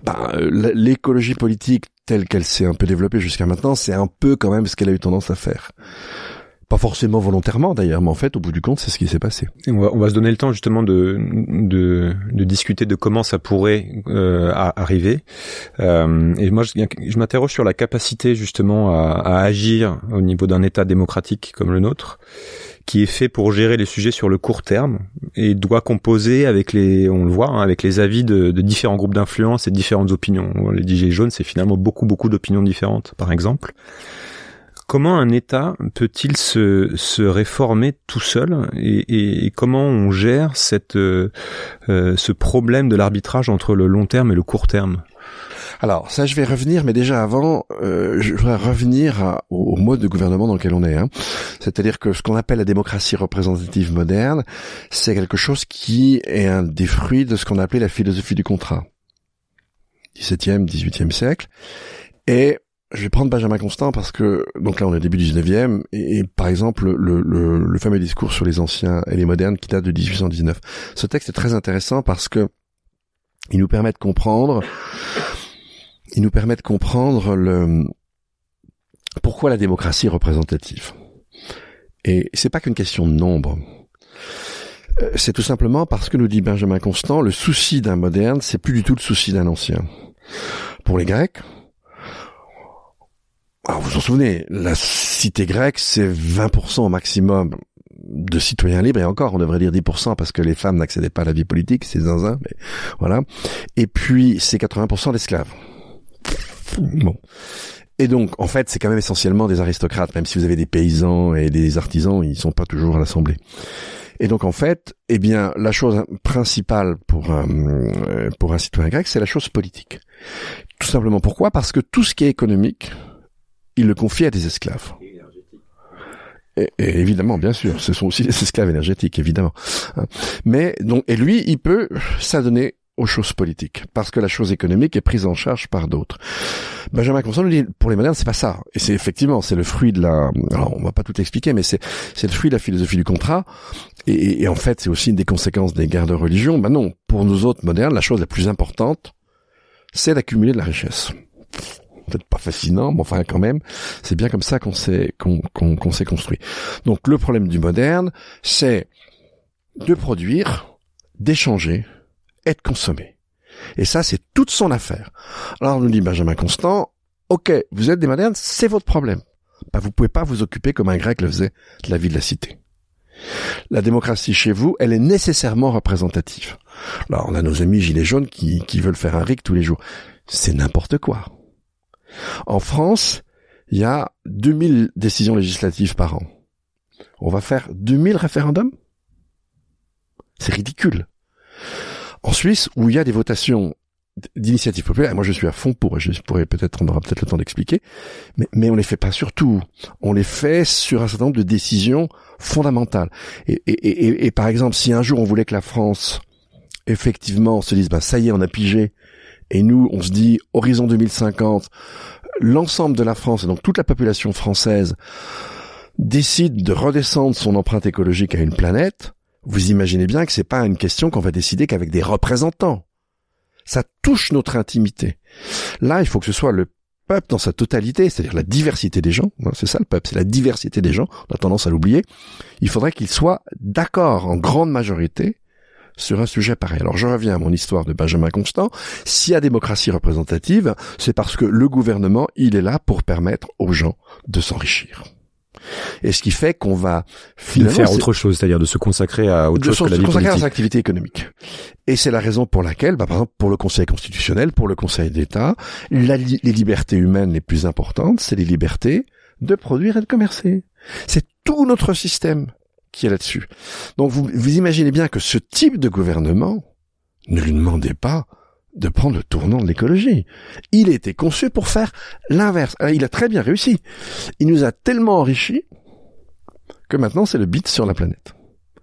bah, l'écologie politique telle qu'elle s'est un peu développée jusqu'à maintenant, c'est un peu quand même ce qu'elle a eu tendance à faire. Pas forcément volontairement d'ailleurs, mais en fait, au bout du compte, c'est ce qui s'est passé. on, va, on va se donner le temps justement de, de, de discuter de comment ça pourrait euh, arriver. Euh, et moi, je, je m'interroge sur la capacité justement à, à agir au niveau d'un État démocratique comme le nôtre qui est fait pour gérer les sujets sur le court terme et doit composer avec les, on le voit, hein, avec les avis de, de différents groupes d'influence et différentes opinions. Les DJ jaunes, c'est finalement beaucoup beaucoup d'opinions différentes, par exemple. Comment un État peut-il se, se réformer tout seul et, et, comment on gère cette, euh, euh, ce problème de l'arbitrage entre le long terme et le court terme? Alors ça, je vais revenir, mais déjà avant, euh, je voudrais revenir au, mode de gouvernement dans lequel on est. Hein. C'est-à-dire que ce qu'on appelle la démocratie représentative moderne, c'est quelque chose qui est un des fruits de ce qu'on appelait la philosophie du contrat. 17e, 18e siècle. Et je vais prendre Benjamin Constant parce que donc là on est début du 19e et, par exemple le, le, le, fameux discours sur les anciens et les modernes qui date de 1819. Ce texte est très intéressant parce que il nous permet de comprendre il nous permet de comprendre le pourquoi la démocratie est représentative. Et c'est pas qu'une question de nombre. Euh, c'est tout simplement parce que nous dit Benjamin Constant, le souci d'un moderne, c'est plus du tout le souci d'un ancien. Pour les Grecs, alors vous vous en souvenez, la cité grecque, c'est 20% au maximum de citoyens libres, et encore, on devrait dire 10% parce que les femmes n'accédaient pas à la vie politique, c'est zinzin, mais voilà. Et puis, c'est 80% d'esclaves. Bon. Et donc, en fait, c'est quand même essentiellement des aristocrates, même si vous avez des paysans et des artisans, ils sont pas toujours à l'Assemblée. Et donc, en fait, eh bien, la chose principale pour un, euh, pour un citoyen grec, c'est la chose politique. Tout simplement pourquoi? Parce que tout ce qui est économique, il le confie à des esclaves. Et, évidemment, bien sûr, ce sont aussi des esclaves énergétiques, évidemment. Hein. Mais donc, et lui, il peut s'adonner aux choses politiques, parce que la chose économique est prise en charge par d'autres. Benjamin Constant nous dit, pour les modernes, c'est pas ça. Et c'est effectivement, c'est le fruit de la, alors on va pas tout expliquer, mais c'est, c'est le fruit de la philosophie du contrat. Et, et en fait, c'est aussi une des conséquences des guerres de religion. Ben non, pour nous autres modernes, la chose la plus importante, c'est d'accumuler de la richesse peut-être pas fascinant, mais enfin quand même, c'est bien comme ça qu'on s'est qu'on s'est construit. Donc le problème du moderne, c'est de produire, d'échanger et de consommer. Et ça, c'est toute son affaire. Alors nous dit Benjamin Constant, ok, vous êtes des modernes, c'est votre problème. Bah, vous pouvez pas vous occuper comme un grec le faisait de la vie de la cité. La démocratie chez vous, elle est nécessairement représentative. Alors on a nos amis gilets jaunes qui, qui veulent faire un RIC tous les jours. C'est n'importe quoi. En France, il y a 2000 décisions législatives par an. On va faire 2000 référendums? C'est ridicule. En Suisse, où il y a des votations d'initiatives populaires, moi je suis à fond pour, je pourrais peut-être, on aura peut-être le temps d'expliquer, mais, mais on les fait pas sur tout. On les fait sur un certain nombre de décisions fondamentales. Et, par exemple, si un jour on voulait que la France, effectivement, se dise, bah ça y est, on a pigé, et nous, on se dit, horizon 2050, l'ensemble de la France, et donc toute la population française, décide de redescendre son empreinte écologique à une planète, vous imaginez bien que c'est pas une question qu'on va décider qu'avec des représentants. Ça touche notre intimité. Là, il faut que ce soit le peuple dans sa totalité, c'est-à-dire la diversité des gens. Hein, c'est ça le peuple, c'est la diversité des gens. On a tendance à l'oublier. Il faudrait qu'ils soient d'accord en grande majorité sur un sujet pareil. Alors je reviens à mon histoire de Benjamin Constant. S'il y a démocratie représentative, c'est parce que le gouvernement, il est là pour permettre aux gens de s'enrichir. Et ce qui fait qu'on va finalement de faire autre chose, c'est-à-dire de se consacrer à autre chose que la vie consacrer à sa activité économique. Et c'est la raison pour laquelle, bah, par exemple, pour le Conseil constitutionnel, pour le Conseil d'État, les libertés humaines les plus importantes, c'est les libertés de produire et de commercer. C'est tout notre système qui est là-dessus. Donc vous, vous imaginez bien que ce type de gouvernement ne lui demandait pas de prendre le tournant de l'écologie. Il était conçu pour faire l'inverse. Il a très bien réussi. Il nous a tellement enrichis que maintenant c'est le bit sur la planète.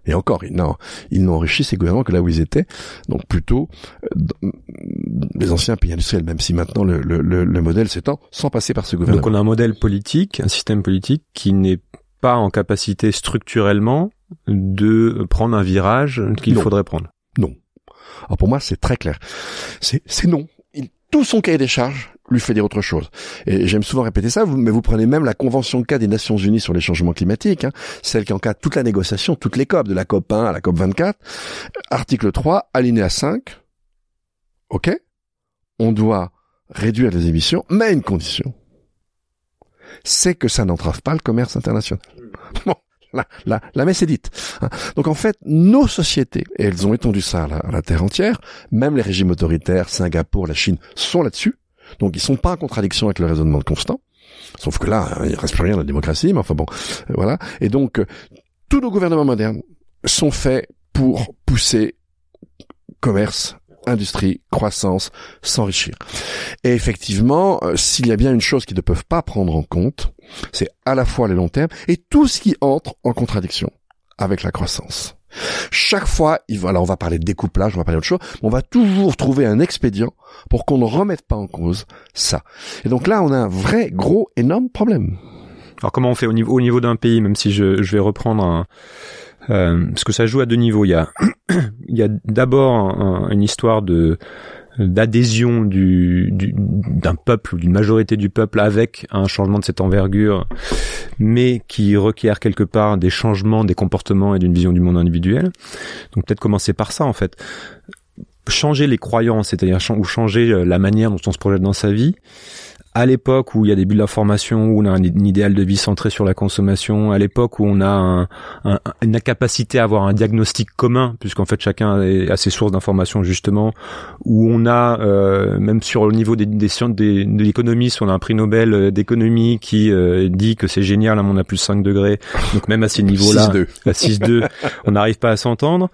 Et encore, ils n'ont, ils n'ont enrichi ces gouvernements que là où ils étaient, donc plutôt euh, les anciens pays industriels, même si maintenant le, le, le modèle s'étend sans passer par ce gouvernement. Donc on a un modèle politique, un système politique qui n'est pas en capacité structurellement de prendre un virage qu'il faudrait prendre. Non. Alors pour moi, c'est très clair. C'est, non. Il, tout son cahier des charges lui fait dire autre chose. Et j'aime souvent répéter ça, mais vous prenez même la Convention de cas des Nations Unies sur les changements climatiques, hein, celle qui encadre toute la négociation, toutes les COP, de la COP 1 à la COP 24. Article 3, alinéa 5. OK On doit réduire les émissions, mais à une condition c'est que ça n'entrave pas le commerce international. Bon, la, la, la messe est dite. Hein. Donc en fait, nos sociétés, et elles ont étendu ça à la, terre entière, même les régimes autoritaires, Singapour, la Chine, sont là-dessus. Donc ils sont pas en contradiction avec le raisonnement de Constant. Sauf que là, il reste plus rien de la démocratie, mais enfin bon, euh, voilà. Et donc, euh, tous nos gouvernements modernes sont faits pour pousser commerce industrie, croissance, s'enrichir. Et effectivement, euh, s'il y a bien une chose qu'ils ne peuvent pas prendre en compte, c'est à la fois le long terme et tout ce qui entre en contradiction avec la croissance. Chaque fois, alors on va parler de découplage, on va parler d'autre chose, mais on va toujours trouver un expédient pour qu'on ne remette pas en cause ça. Et donc là, on a un vrai, gros, énorme problème. Alors comment on fait au niveau, au niveau d'un pays, même si je, je vais reprendre un, euh, parce que ça joue à deux niveaux. Il y a, il y a d'abord une histoire de d'adhésion du, d'un peuple ou d'une majorité du peuple avec un changement de cette envergure, mais qui requiert quelque part des changements des comportements et d'une vision du monde individuel. Donc peut-être commencer par ça en fait. Changer les croyances, c'est-à-dire ou changer euh, la manière dont on se projette dans sa vie, à l'époque où il y a des bulles d'information, où on a un, idéal de vie centré sur la consommation, à l'époque où on a un, un, une capacité à avoir un diagnostic commun, puisqu'en fait chacun a ses sources d'information justement, où on a euh, même sur le niveau des, des sciences des, de l'économie, on a un prix Nobel euh, d'économie qui euh, dit que c'est génial, on a plus 5 degrés, donc même à ces niveaux-là, à 6-2, on n'arrive pas à s'entendre,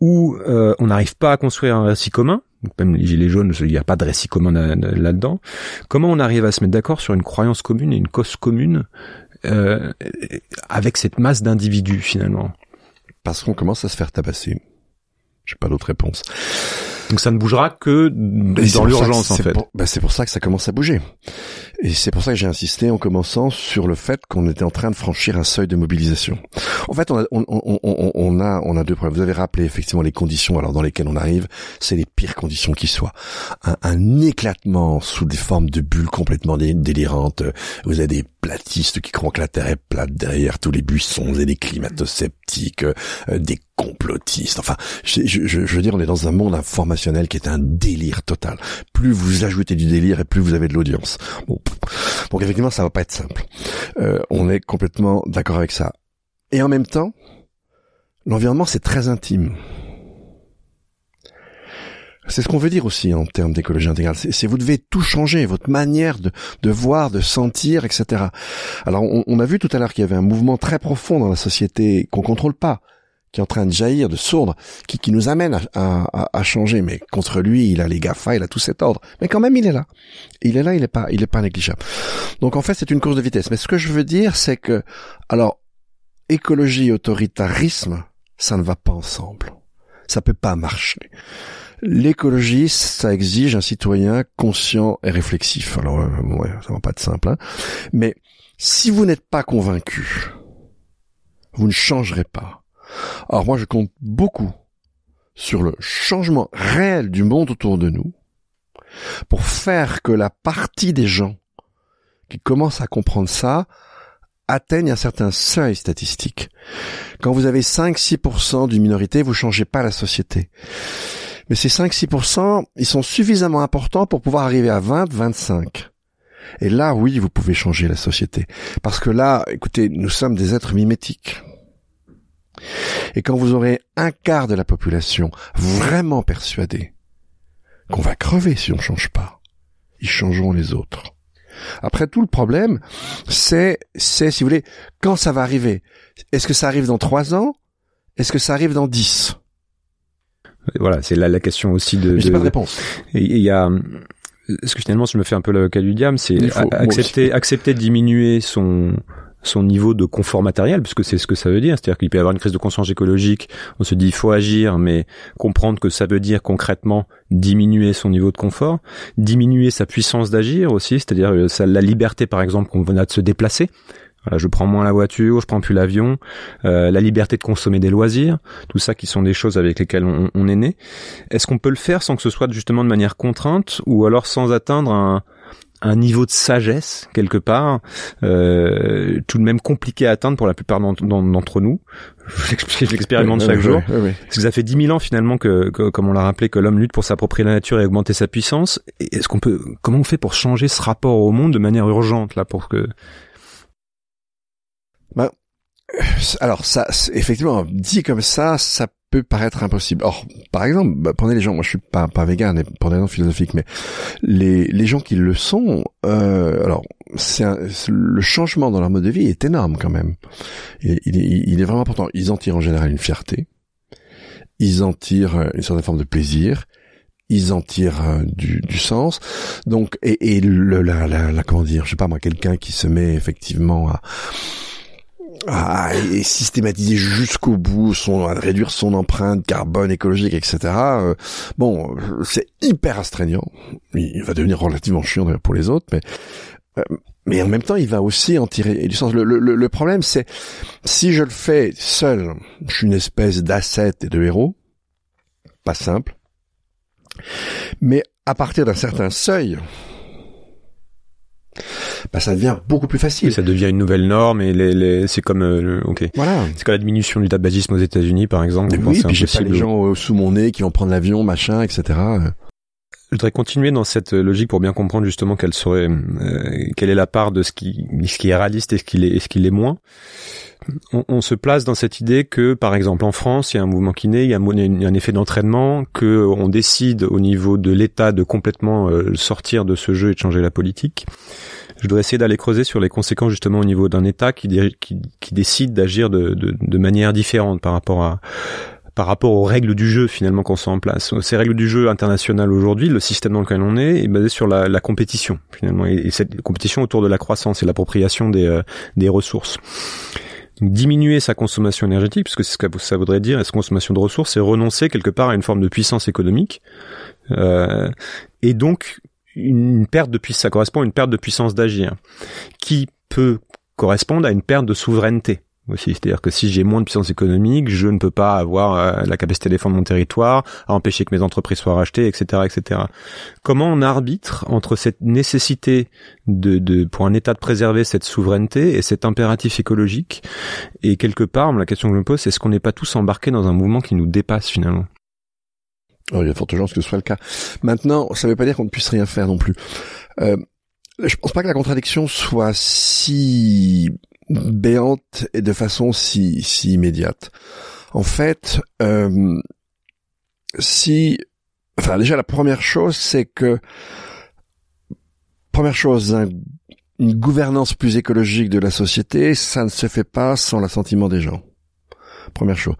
où on n'arrive pas à construire un récit commun, même les gilets jaunes, il n'y a pas de récit commun là-dedans. Comment on arrive à se mettre d'accord sur une croyance commune et une cause commune euh, avec cette masse d'individus finalement? Parce qu'on commence à se faire tabasser. J'ai pas d'autre réponse. Donc ça ne bougera que dans l'urgence en fait. Bah, c'est pour ça que ça commence à bouger. Et c'est pour ça que j'ai insisté en commençant sur le fait qu'on était en train de franchir un seuil de mobilisation. En fait, on a, on, on, on, a, on a deux problèmes. Vous avez rappelé effectivement les conditions alors dans lesquelles on arrive. C'est les pires conditions qui soient. Un, un, éclatement sous des formes de bulles complètement délirantes. Vous avez des platistes qui croient que la Terre est plate derrière tous les buissons et des climato-sceptiques, euh, des complotistes. Enfin, je, je, je, veux dire, on est dans un monde informationnel qui est un délire total. Plus vous ajoutez du délire et plus vous avez de l'audience. Donc effectivement, ça va pas être simple. Euh, on est complètement d'accord avec ça. Et en même temps, l'environnement, c'est très intime. C'est ce qu'on veut dire aussi en termes d'écologie intégrale. C'est vous devez tout changer, votre manière de, de voir, de sentir, etc. Alors on, on a vu tout à l'heure qu'il y avait un mouvement très profond dans la société qu'on contrôle pas, qui est en train de jaillir, de sourdre, qui, qui nous amène à, à, changer. Mais contre lui, il a les GAFA, il a tout cet ordre. Mais quand même, il est là. Il est là, il est pas, il est pas négligeable. Donc en fait, c'est une course de vitesse. Mais ce que je veux dire, c'est que, alors, écologie et autoritarisme, ça ne va pas ensemble. Ça peut pas marcher. L'écologie, ça exige un citoyen conscient et réflexif. Alors, euh, ouais, ça va pas être simple. Hein. Mais si vous n'êtes pas convaincu, vous ne changerez pas. Alors moi, je compte beaucoup sur le changement réel du monde autour de nous pour faire que la partie des gens qui commencent à comprendre ça atteignent un certain seuil statistique. Quand vous avez 5-6% d'une minorité, vous changez pas la société. Mais ces 5-6%, ils sont suffisamment importants pour pouvoir arriver à 20-25. Et là, oui, vous pouvez changer la société. Parce que là, écoutez, nous sommes des êtres mimétiques. Et quand vous aurez un quart de la population vraiment persuadée qu'on va crever si on change pas, ils changeront les autres. Après tout le problème, c'est, c'est, si vous voulez, quand ça va arriver. Est-ce que ça arrive dans trois ans? Est-ce que ça arrive dans dix? Voilà, c'est là la question aussi de. J'ai pas de réponse. Il y a, ce que finalement, je me fais un peu le cas du diable, c'est accepter, accepter de diminuer son, son niveau de confort matériel, puisque c'est ce que ça veut dire. C'est-à-dire qu'il peut y avoir une crise de conscience écologique. On se dit il faut agir, mais comprendre que ça veut dire concrètement diminuer son niveau de confort, diminuer sa puissance d'agir aussi, c'est-à-dire euh, la liberté par exemple qu'on a de se déplacer. Voilà, je prends moins la voiture, je prends plus l'avion, euh, la liberté de consommer des loisirs, tout ça qui sont des choses avec lesquelles on, on est né. Est-ce qu'on peut le faire sans que ce soit justement de manière contrainte ou alors sans atteindre un, un niveau de sagesse quelque part, euh, tout de même compliqué à atteindre pour la plupart d'entre nous. Je l'expérimente chaque jour. Parce que ça fait dix mille ans finalement que, comme on l'a rappelé, que l'homme lutte pour s'approprier la nature et augmenter sa puissance. Est-ce qu'on peut, comment on fait pour changer ce rapport au monde de manière urgente là pour que bah, alors ça, effectivement, dit comme ça, ça peut paraître impossible. Or, par exemple, bah, prenez les gens, moi je suis pas pas vegan pour des raisons philosophiques, mais les les gens qui le sont, euh, alors c'est le changement dans leur mode de vie est énorme quand même. Il, il, il, est vraiment important. Ils en tirent en général une fierté, ils en tirent une certaine forme de plaisir, ils en tirent euh, du, du sens. Donc et, et le la, la, la comment dire, je sais pas moi, quelqu'un qui se met effectivement à ah, et systématiser jusqu'au bout son réduire son empreinte carbone écologique etc euh, bon c'est hyper astreignant il va devenir relativement chiant pour les autres mais euh, mais en même temps, il va aussi en tirer du sens. Le, le, le problème, c'est si je le fais seul, je suis une espèce d'asset et de héros, pas simple. Mais à partir d'un certain seuil, bah, ça devient beaucoup plus facile. ça devient une nouvelle norme et les, les c'est comme euh, ok. Voilà. C'est comme la diminution du tabagisme aux États-Unis par exemple. Oui, puis j'ai pas les gens euh, sous mon nez qui vont prendre l'avion, machin, etc. Je voudrais continuer dans cette logique pour bien comprendre justement quelle serait euh, quelle est la part de ce qui ce qui est réaliste et ce qui est ce qui l'est moins. On, on, se place dans cette idée que, par exemple, en France, il y a un mouvement qui naît, il y a un, effet d'entraînement, que on décide au niveau de l'État de complètement sortir de ce jeu et de changer la politique je dois essayer d'aller creuser sur les conséquences justement au niveau d'un État qui, décide d'agir de, manière différente par rapport à par rapport aux règles du jeu finalement qu'on met en place. Ces règles du jeu international aujourd'hui, le système dans lequel on est, est basé sur la, compétition finalement et, cette compétition autour de la croissance et l'appropriation des, euh, ressources. diminuer sa consommation énergétique, puisque c'est ce que ça voudrait dire, sa consommation de ressources, c'est renoncer quelque part à une forme de puissance économique, euh, et donc une perte de puissance, ça correspond à une perte de puissance d'agir, qui peut correspondre à une perte de souveraineté aussi. C'est-à-dire que si j'ai moins de puissance économique, je ne peux pas avoir euh, la capacité de défendre mon territoire, à empêcher que mes entreprises soient rachetées, etc., etc. Comment on arbitre entre cette nécessité de, de, pour un État de préserver cette souveraineté et cet impératif écologique? Et quelque part, la question que je me pose, c'est est-ce qu'on n'est pas tous embarqués dans un mouvement qui nous dépasse finalement? Oh, il y a forte chance que ce soit le cas. Maintenant, ça ne veut pas dire qu'on ne puisse rien faire non plus. Euh, je pense pas que la contradiction soit si béante et de façon si, si immédiate. En fait, euh, si, enfin déjà la première chose, c'est que première chose, une gouvernance plus écologique de la société, ça ne se fait pas sans l'assentiment des gens. Première chose.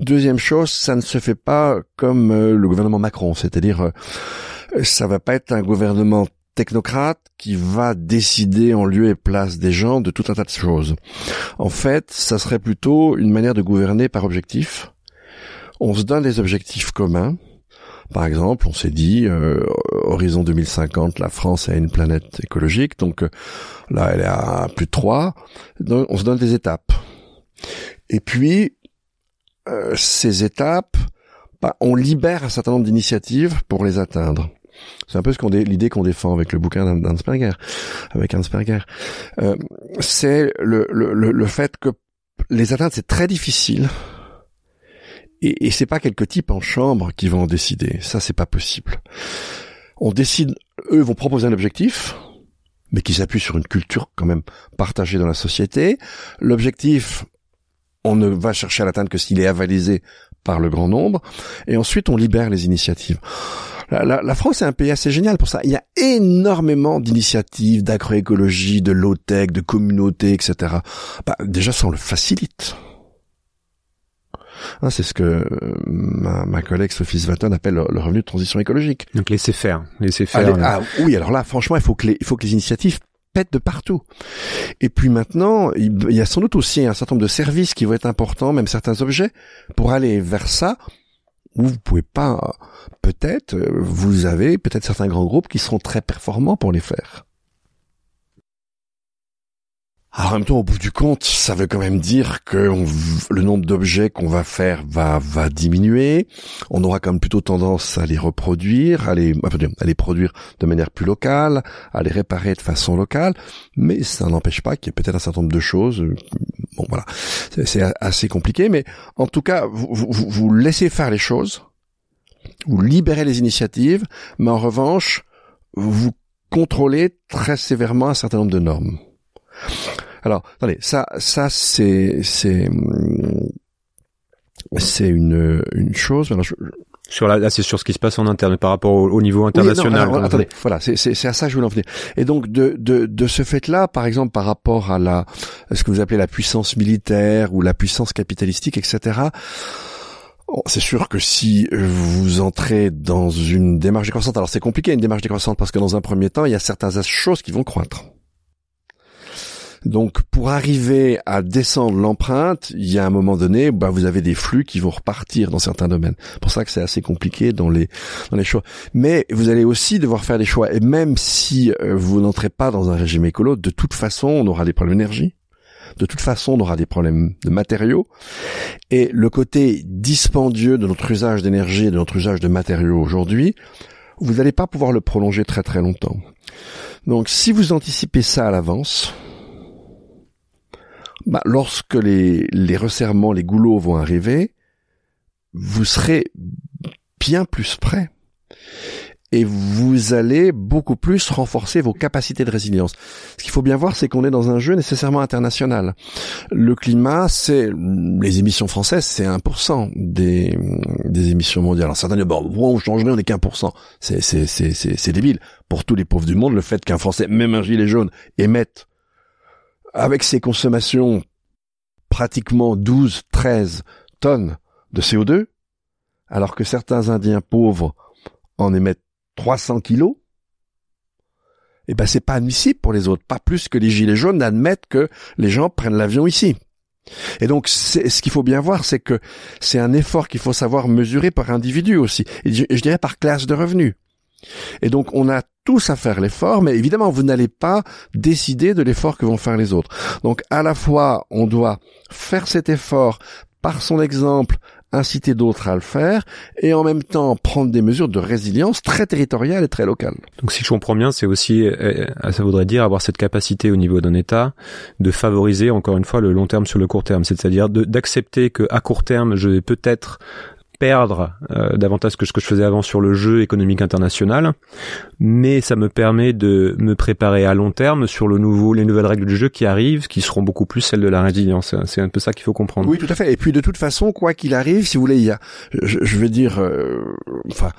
Deuxième chose, ça ne se fait pas comme euh, le gouvernement Macron, c'est-à-dire euh, ça va pas être un gouvernement technocrate qui va décider en lieu et place des gens de tout un tas de choses. En fait, ça serait plutôt une manière de gouverner par objectif. On se donne des objectifs communs. Par exemple, on s'est dit, euh, horizon 2050, la France a une planète écologique, donc là, elle est à plus de 3. Donc, on se donne des étapes. Et puis, euh, ces étapes, bah, on libère un certain nombre d'initiatives pour les atteindre. C'est un peu ce qu'on l'idée qu'on défend avec le bouquin d'Hansperger, avec Hansperger. Euh, c'est le, le, le, fait que les atteindre, c'est très difficile. Et, et c'est pas quelques types en chambre qui vont en décider. Ça, c'est pas possible. On décide, eux vont proposer un objectif, mais qui s'appuie sur une culture quand même partagée dans la société. L'objectif, on ne va chercher à l'atteindre que s'il est avalisé par le grand nombre, et ensuite on libère les initiatives. La, France est un pays assez génial pour ça. Il y a énormément d'initiatives d'agroécologie, de low-tech, de communauté, etc. Bah, déjà, ça on le facilite. Hein, c'est ce que euh, ma, collègue Sophie Svaton appelle le, revenu de transition écologique. Donc laissez faire, laissez faire. ah, oui, alors là, franchement, il faut que les, il faut que les initiatives de partout. Et puis maintenant, il y a sans doute aussi un certain nombre de services qui vont être importants, même certains objets, pour aller vers ça, où vous pouvez pas, peut-être, vous avez peut-être certains grands groupes qui seront très performants pour les faire. Alors en même temps, au bout du compte, ça veut quand même dire que le nombre d'objets qu'on va faire va diminuer. On aura quand même plutôt tendance à les reproduire, à les produire de manière plus locale, à les réparer de façon locale. Mais ça n'empêche pas qu'il y ait peut-être un certain nombre de choses. Bon voilà, c'est assez compliqué, mais en tout cas, vous laissez faire les choses, vous libérez les initiatives, mais en revanche, vous contrôlez très sévèrement un certain nombre de normes. Alors, attendez, ça, ça c'est c'est c'est une une chose. Sur la, là, c'est sur ce qui se passe en interne par rapport au, niveau international. attendez, voilà, c'est, c'est, c'est à ça que je voulais en venir. Et donc de, de, de ce fait-là, par exemple, par rapport à la, ce que vous appelez la puissance militaire ou la puissance capitalistique, etc. C'est sûr que si vous entrez dans une démarche décroissante, alors c'est compliqué une démarche décroissante parce que dans un premier temps, il y a certaines choses qui vont croître Donc pour arriver à descendre l'empreinte, il y a un moment donné, bah, vous avez des flux qui vont repartir dans certains domaines. C'est pour ça que c'est assez compliqué dans les dans les choix. Mais vous allez aussi devoir faire des choix. Et même si euh, vous n'entrez pas dans un régime écolo, de toute façon, on aura des problèmes d'énergie. De toute façon, on aura des problèmes de matériaux. Et le côté dispendieux de notre usage d'énergie et de notre usage de matériaux aujourd'hui, vous n'allez pas pouvoir le prolonger très très longtemps. Donc si vous anticipez ça à l'avance, bah, lorsque les, les resserrements, les goulots vont arriver, vous serez bien plus prêt et vous allez beaucoup plus renforcer vos capacités de résilience. Ce qu'il faut bien voir, c'est qu'on est dans un jeu nécessairement international. Le climat, c'est les émissions françaises, c'est 1% des, des émissions mondiales. Alors certains disent bon, on changerait, on est qu'un pour cent. C'est débile. Pour tous les pauvres du monde, le fait qu'un Français, même un gilet jaune, émette avec ses consommations pratiquement 12, 13 tonnes de CO2, alors que certains Indiens pauvres en émettent 300 kilos, eh ben c'est pas admissible pour les autres, pas plus que les gilets jaunes n'admettent que les gens prennent l'avion ici. Et donc, ce qu'il faut bien voir, c'est que c'est un effort qu'il faut savoir mesurer par individu aussi, et je, je dirais par classe de revenus. Et donc, on a tous à faire l'effort, mais évidemment, vous n'allez pas décider de l'effort que vont faire les autres. Donc, à la fois, on doit faire cet effort par son exemple, inciter d'autres à le faire, et en même temps prendre des mesures de résilience très territoriales et très locales. Donc si je comprends bien, c'est aussi, euh, ça voudrait dire avoir cette capacité au niveau d'un État de favoriser encore une fois le long terme sur le court terme, c'est-à-dire d'accepter que à court terme, je vais peut-être perdre euh, davantage que ce que je faisais avant sur le jeu économique international, mais ça me permet de me préparer à long terme sur le nouveau, les nouvelles règles du jeu qui arrivent, qui seront beaucoup plus celles de la résilience. C'est un peu ça qu'il faut comprendre. Oui, tout à fait. Et puis de toute façon, quoi qu'il arrive, si vous voulez, il y a, je, je veux dire, euh, enfin,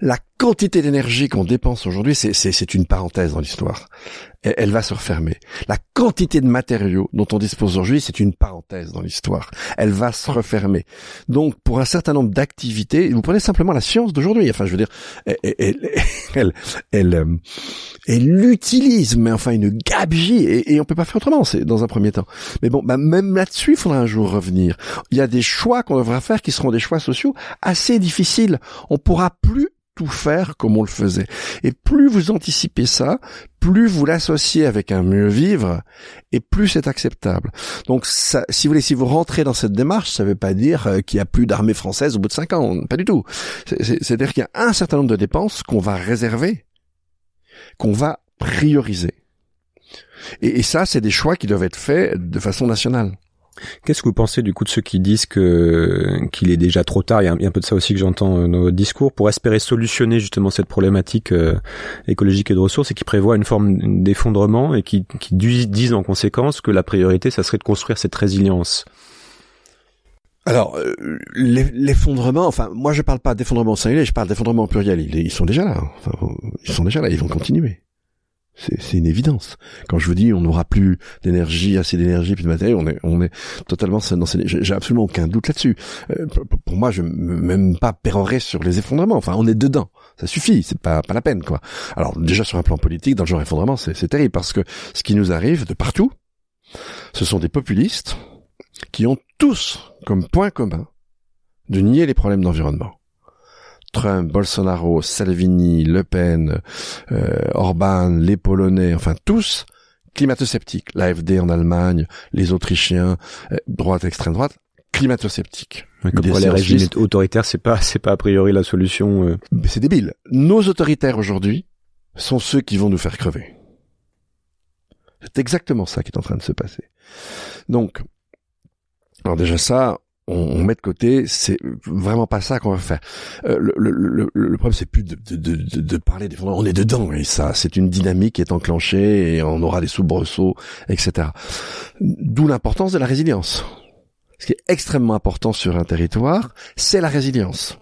la quantité d'énergie qu'on dépense aujourd'hui, c'est une parenthèse dans l'histoire. Elle, va se refermer. La quantité de matériaux dont on dispose aujourd'hui, c'est une parenthèse dans l'histoire. Elle va se refermer. Donc, pour un certain nombre d'activités, vous prenez simplement la science d'aujourd'hui. Enfin, je veux dire, elle, elle, elle, euh, l'utilise, mais enfin une gabegie, et, et on peut pas faire autrement. C'est dans un premier temps. Mais bon, bah, même là-dessus, il faudra un jour revenir. Il y a des choix qu'on devra faire qui seront des choix sociaux assez difficiles. On pourra plus tout faire comme on le faisait. Et plus vous anticipez ça, plus vous l'associez avec un mieux vivre, et plus c'est acceptable. Donc, ça, si vous voulez, si vous rentrez dans cette démarche, ça ne veut pas dire euh, qu'il y a plus d'armée française au bout de cinq ans, pas du tout. C'est-à-dire qu'il y a un certain nombre de dépenses qu'on va réserver, qu'on va prioriser. Et ça, c'est des choix qui doivent être faits de façon nationale. Qu'est-ce que vous pensez du coup de ceux qui disent qu'il est déjà trop tard? Il y, a un, peu de ça aussi que j'entends euh, dans discours pour espérer solutionner justement cette problématique euh, écologique et de ressources et qui prévoient une forme d'effondrement et qui, disent en conséquence que la priorité, ça serait de construire cette résilience. Alors, euh, l'effondrement, enfin, moi je parle pas d'effondrement singulier, je parle d'effondrement pluriel. Ils, sont déjà là. ils sont déjà là, ils vont continuer. C'est une évidence. Quand je vous dis on n'aura plus d'énergie, assez d'énergie, plus de matériel, on est, on est totalement dans J'ai absolument aucun doute là-dessus. Euh, pour moi, je même pas pérorer sur les effondrements. Enfin, on est dedans. Ça suffit. C'est pas pas la peine, quoi. Alors déjà sur un plan politique, dans le genre effondrement, c'est terrible parce que ce qui nous arrive de partout, ce sont des populistes qui ont tous comme point commun de nier les problèmes d'environnement. Trump, Bolsonaro, Salvini, Le Pen, euh, Orban, les Polonais, enfin tous climato-sceptiques. L'AFD en Allemagne, les Autrichiens, euh, droite, extrême droite, climato-sceptiques. comme les régimes autoritaires, c'est pas, c'est pas a priori la solution. Euh. C'est débile. Nos autoritaires aujourd'hui sont ceux qui vont nous faire crever. C'est exactement ça qui est en train de se passer. Donc, alors déjà ça, on, met de côté, c'est vraiment pas ça qu'on va faire. Euh, le, le, le, problème, c'est plus de, de, de, de parler des on est dedans, et ça, c'est une dynamique qui est enclenchée, et on aura des soubresauts, etc. D'où l'importance de la résilience. Ce qui est extrêmement important sur un territoire, c'est la résilience.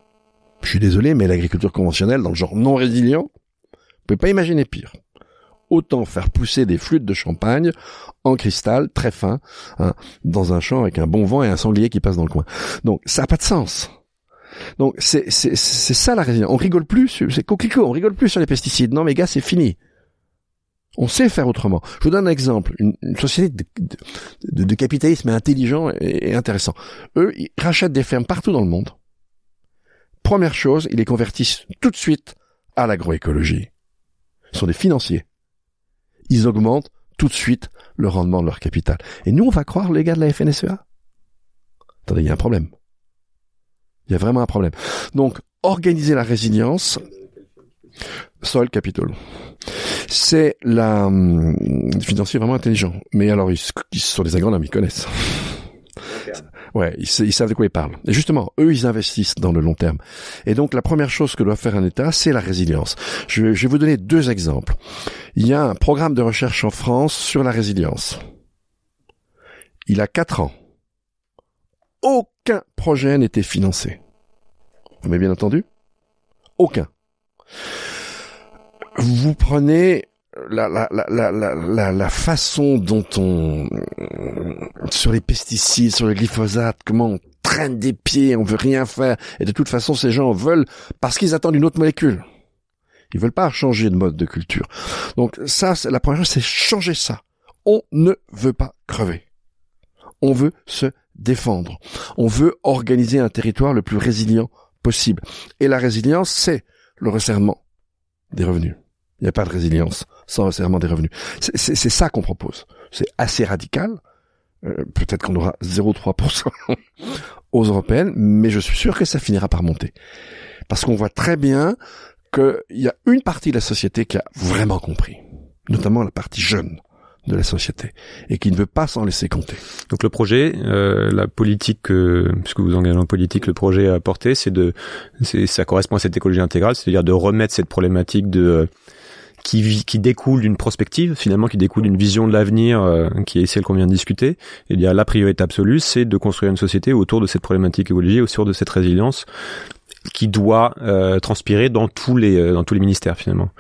Je suis désolé, mais l'agriculture conventionnelle, dans le genre non résilient, vous pouvez pas imaginer pire autant faire pousser des flûtes de champagne en cristal très fin hein, dans un champ avec un bon vent et un sanglier qui passe dans le coin. Donc ça n'a pas de sens. Donc c'est c'est c'est ça la résilience. On rigole plus, c'est coquelicot, on rigole plus sur les pesticides. Non mais gars, c'est fini. On sait faire autrement. Je vous donne un exemple. Une, société de, capitalisme intelligent et, intéressant. Eux, ils rachètent des fermes partout dans le monde. Première chose, ils les convertissent tout de suite à l'agroécologie. Ce sont des financiers. Ils augmentent tout de suite le rendement de leur capital. Et nous, on va croire les gars de la FNSEA Attendez, il y a un problème. Il y a vraiment un problème. Donc, organiser la résilience, Soil Capital. C'est la hum, financier vraiment intelligent. Mais alors, ils, sont des agronomes, ils connaissent. Ouais, ils, savent de quoi ils parlent. Et justement, eux, ils investissent dans le long terme. Et donc, la première chose que doit faire un État, c'est la résilience. Je, je vais vous donner deux exemples. Il y a un programme de recherche en France sur la résilience. Il a quatre ans. Aucun projet n'était financé. Vous m'avez bien entendu? Aucun. Vous prenez la, la, la, la, façon dont on sur les pesticides, sur le glyphosate, comment on traîne des pieds, on veut rien faire, et de toute façon ces gens veulent parce qu'ils attendent une autre molécule. Ils veulent pas changer de mode de culture. Donc ça, la première chose, c'est changer ça. On ne veut pas crever. On veut se défendre. On veut organiser un territoire le plus résilient possible. Et la résilience, c'est le resserrement des revenus. Il n'y a pas de résilience sans resserrement des revenus. C'est ça qu'on propose. C'est assez radical. Euh, peut-être qu'on aura 0,3% aux européennes, mais je suis sûr que ça finira par monter. Parce qu'on voit très bien qu'il y a une partie de la société qui a vraiment compris, notamment la partie jeune de la société et qui ne veut pas s'en laisser compter. Donc le projet, euh, la politique, euh, puisque vous engagez en politique, le projet à porter, c'est de, ça correspond à cette écologie intégrale, c'est-à-dire de remettre cette problématique de euh, qui, qui découle d'une prospective, finalement, qui découle d'une vision de l'avenir, euh, qui est celle qu'on vient de discuter. Y a la priorité absolue, c'est de construire une société autour de cette problématique écologique, autour de cette résilience qui doit euh, transpirer dans tous les dans tous les ministères finalement.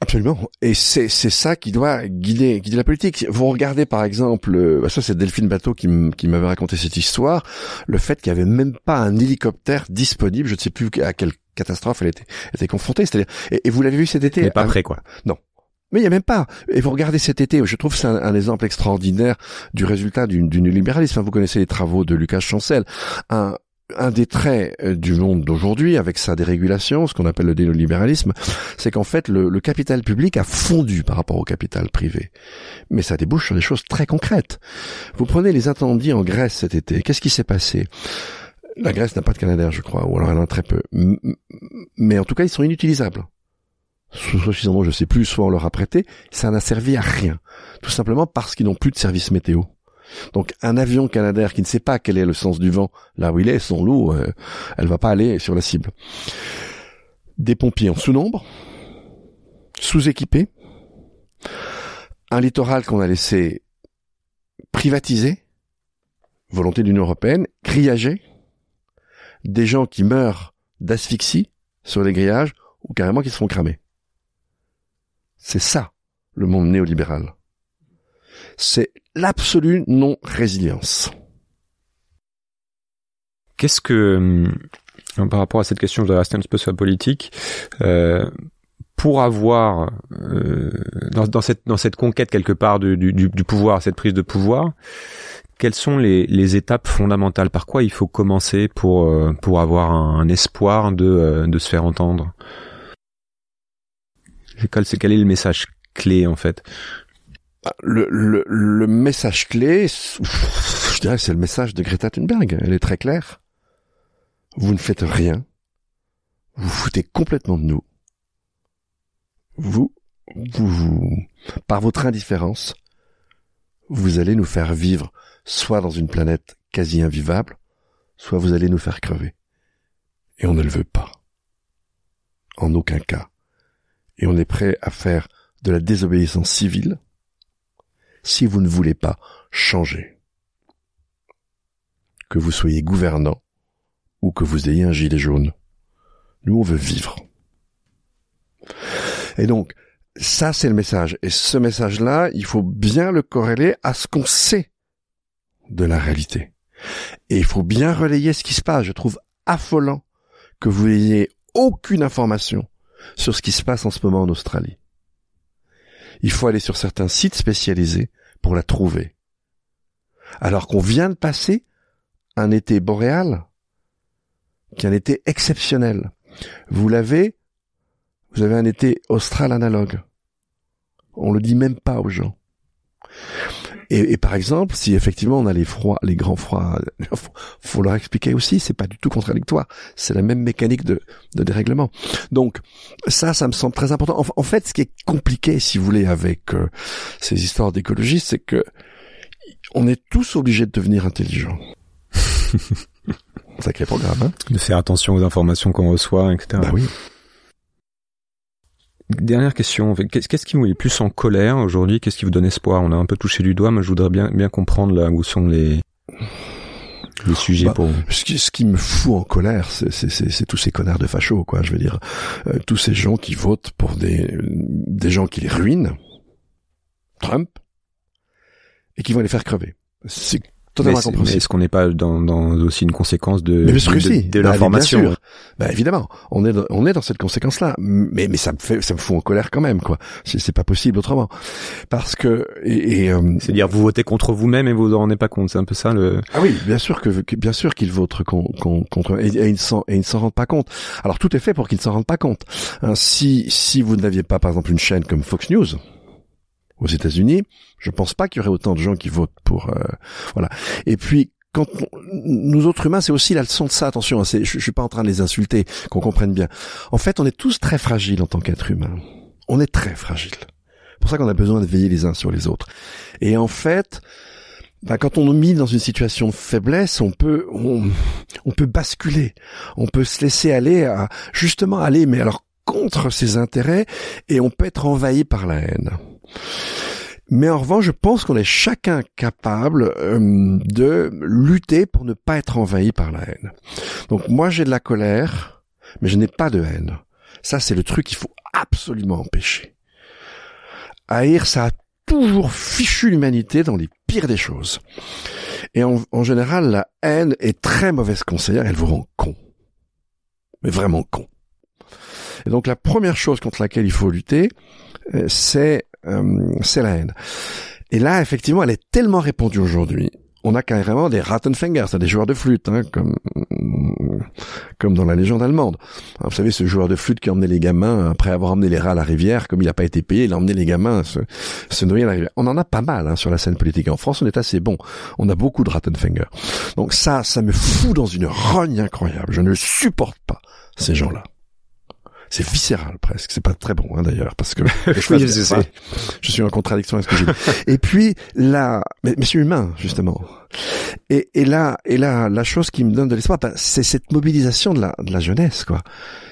Absolument. Et c'est c'est ça qui doit guider guider la politique. Vous regardez par exemple, euh, bah, ça c'est Delphine Bateau qui m'avait raconté cette histoire, le fait qu'il y avait même pas un hélicoptère disponible. Je ne sais plus à quelle catastrophe elle était était confrontée. C'est-à-dire et, vous l'avez vu cet été. Mais pas prêt quoi. Non. Mais il y a même pas. Et vous regardez cet été, je trouve c'est un, exemple extraordinaire du résultat du, du libéralisme. vous connaissez les travaux de Lucas Chancel. Un, un des traits euh, du monde d'aujourd'hui, avec sa dérégulation, ce qu'on appelle le néolibéralisme, c'est qu'en fait, le, capital public a fondu par rapport au capital privé. Mais ça débouche sur des choses très concrètes. Vous prenez les incendies en Grèce cet été. Qu'est-ce qui s'est passé? La Grèce n'a pas de Canadair, je crois, ou alors elle en a très peu. Mais en tout cas, ils sont inutilisables. Suffisamment, je sais plus, soit on leur a prêté, ça n'a servi à rien. Tout simplement parce qu'ils n'ont plus de service météo. Donc un avion canadair qui ne sait pas quel est le sens du vent là où il est, son loup, euh, elle va pas aller sur la cible. Des pompiers en sous-nombre, sous-équipés, un littoral qu'on a laissé privatiser, volonté de l'Union européenne, grillagé, des gens qui meurent d'asphyxie sur les grillages ou carrément qui se font cramer. C'est ça le monde néolibéral c'est l'absolue non-résilience. Qu'est-ce que, hum, par rapport à cette question, je vais rester un petit peu sur la politique, euh, pour avoir euh, dans, cette dans cette conquête quelque part du, du, pouvoir, cette prise de pouvoir, quelles sont les, les, étapes fondamentales? Par quoi il faut commencer pour euh, pour avoir un, espoir de de se faire entendre? Quel, quel est le message clé en fait? Le, le, le message clé, je dirais c'est le message de Greta Thunberg. Elle est très claire. Vous ne faites rien. Vous foutez complètement de nous. Vous, vous, par votre indifférence, vous allez nous faire vivre soit dans une planète quasi invivable, soit vous allez nous faire crever. Et on ne le veut pas. En aucun cas. Et on est prêt à faire de la désobéissance civile si vous ne voulez pas changer. Que vous soyez gouvernant ou que vous ayez un gilet jaune. Nous, on veut vivre. Et donc, ça, c'est le message. Et ce message-là, il faut bien le corréler à ce qu'on sait de la réalité. Et il faut bien relayer ce qui se passe. Je trouve affolant que vous n'ayez aucune information sur ce qui se passe en ce moment en Australie. il faut aller sur certains sites spécialisés pour la trouver. Alors qu'on vient de passer un été boréal, qui est un été exceptionnel. Vous l'avez, vous avez un été austral analogue. On le dit même pas aux gens. Et, par exemple, si effectivement on a les froids, les grands froids, faut leur expliquer aussi, c'est pas du tout contradictoire. C'est la même mécanique de, de dérèglement. Donc ça, ça me semble très important. En, fait, ce qui est compliqué, si vous voulez, avec euh, ces histoires d'écologie, c'est que on est tous obligés de devenir intelligents. Sacré programme, hein De faire attention aux informations qu'on reçoit, etc. Bah oui. Dernière question, qu'est-ce qui vous met plus en colère aujourd'hui? Qu'est-ce qui vous donne espoir? On a un peu touché du doigt, mais je voudrais bien bien comprendre là où sont les les sujets bah, pour ce qui, ce qui me fout en colère, c'est tous ces connards de fachos, quoi. Je veux dire, euh, tous ces gens qui votent pour des des gens qui les ruinent, Trump, et qui vont les faire crever. C'est totalement est-ce qu'on n'est pas dans, dans, aussi une conséquence de mais de, de, bah, l'information bah, évidemment, on est dans, on est dans cette conséquence-là, mais mais ça me fait ça me fout en colère quand même quoi. C'est pas possible autrement, parce que et, et euh, c'est-à-dire vous votez contre vous-même et vous vous en rendez pas compte, c'est un peu ça le. Ah oui, bien sûr que, bien sûr qu'ils votent contre et, et ils s'en et ils s'en rendent pas compte. Alors tout est fait pour qu'ils ne s'en rendent pas compte. Hein, si si vous n'aviez pas par exemple une chaîne comme Fox News aux États-Unis, je pense pas qu'il y aurait autant de gens qui votent pour euh, voilà. Et puis quand nous autres humains, c'est aussi la leçon de ça. Attention, hein, je, je suis pas en train de les insulter, qu'on comprenne bien. En fait, on est tous très fragiles en tant qu'être humain. On est très fragiles. C'est pour ça qu'on a besoin de veiller les uns sur les autres. Et en fait, bah, quand on nous met dans une situation de faiblesse, on peut, on, on peut basculer, on peut se laisser aller à justement aller, mais alors contre ses intérêts, et on peut être envahi par la haine. Mais en revanche, je pense qu'on est chacun capable euh, de lutter pour ne pas être envahi par la haine. Donc moi, j'ai de la colère, mais je n'ai pas de haine. Ça, c'est le truc qu'il faut absolument empêcher. Haïr, ça a toujours fichu l'humanité dans les pires des choses. Et en, en, général, la haine est très mauvaise conseillère, elle vous rend con. Mais vraiment con. Et donc la première chose contre laquelle il faut lutter, euh, c'est c'est la haine. Et là, effectivement, elle est tellement répandue aujourd'hui. On a carrément des Rattenfänger, c'est des joueurs de flûte, hein, comme comme dans la légende allemande. vous savez, ce joueur de flûte qui emmenait les gamins après avoir emmené les rats à la rivière, comme il n'a pas été payé, il a emmené les gamins se, se noyer à la rivière. On en a pas mal hein, sur la scène politique. En France, on est assez bon. On a beaucoup de Rattenfänger. Donc ça, ça me fout dans une rogne incroyable. Je ne supporte pas ces gens-là c'est viscéral presque. C'est pas très bon hein, d'ailleurs parce que je, suis en contradiction avec ce que j'ai dit. et puis là, mais, mais c'est humain justement. Et, et là, et là, la chose qui me donne de l'espoir, ben, c'est cette mobilisation de la, de la jeunesse, quoi.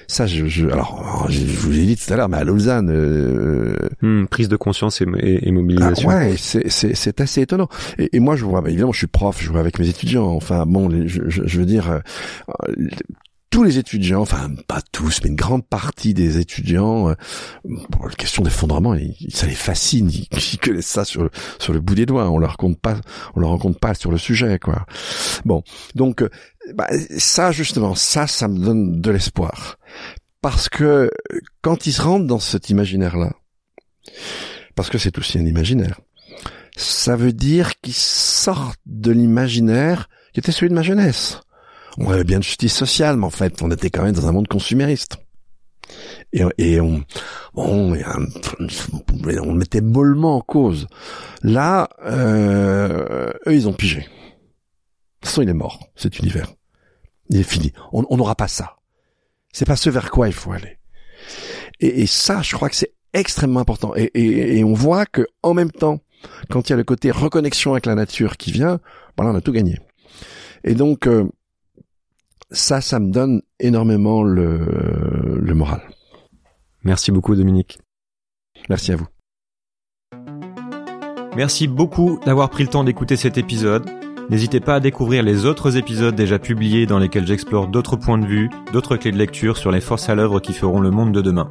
Ça, je, je alors, je, vous ai dit tout à l'heure, mais à Lausanne, euh, hmm, prise de conscience et, et, mobilisation. Ah ouais, c'est, assez étonnant. Et, moi, je vois, évidemment, je suis prof, je vois avec mes étudiants. Enfin, bon, je, je, veux dire, euh, tous les étudiants, enfin pas tous, mais une grande partie des étudiants, euh, la question d'effondrement, ça les fascine, ils, connaissent ça sur le, sur le bout des doigts, on leur compte pas, on leur raconte pas sur le sujet, quoi. Bon, donc euh, bah, ça justement, ça, ça me donne de l'espoir, parce que quand ils se rendent dans cet imaginaire-là, parce que c'est aussi un imaginaire, ça veut dire qu'ils sortent de l'imaginaire qui était celui de ma jeunesse on avait bien de justice sociale, mais en fait, on était quand même dans un monde consumériste. Et, et on, on mettait mollement en cause. Là, euh, eux, ils ont pigé. De toute façon, il est mort, cet univers. Il est fini. On n'aura pas ça. C'est pas ce vers quoi il faut aller. Et, ça, je crois que c'est extrêmement important. Et, on voit que en même temps, quand il y a le côté reconnexion avec la nature qui vient, voilà, on a tout gagné. Et donc, euh, ça, ça me donne énormément le, le moral. Merci beaucoup Dominique. Merci à vous. Merci beaucoup d'avoir pris le temps d'écouter cet épisode. N'hésitez pas à découvrir les autres épisodes déjà publiés dans lesquels j'explore d'autres points de vue, d'autres clés de lecture sur les forces à l'œuvre qui feront le monde de demain.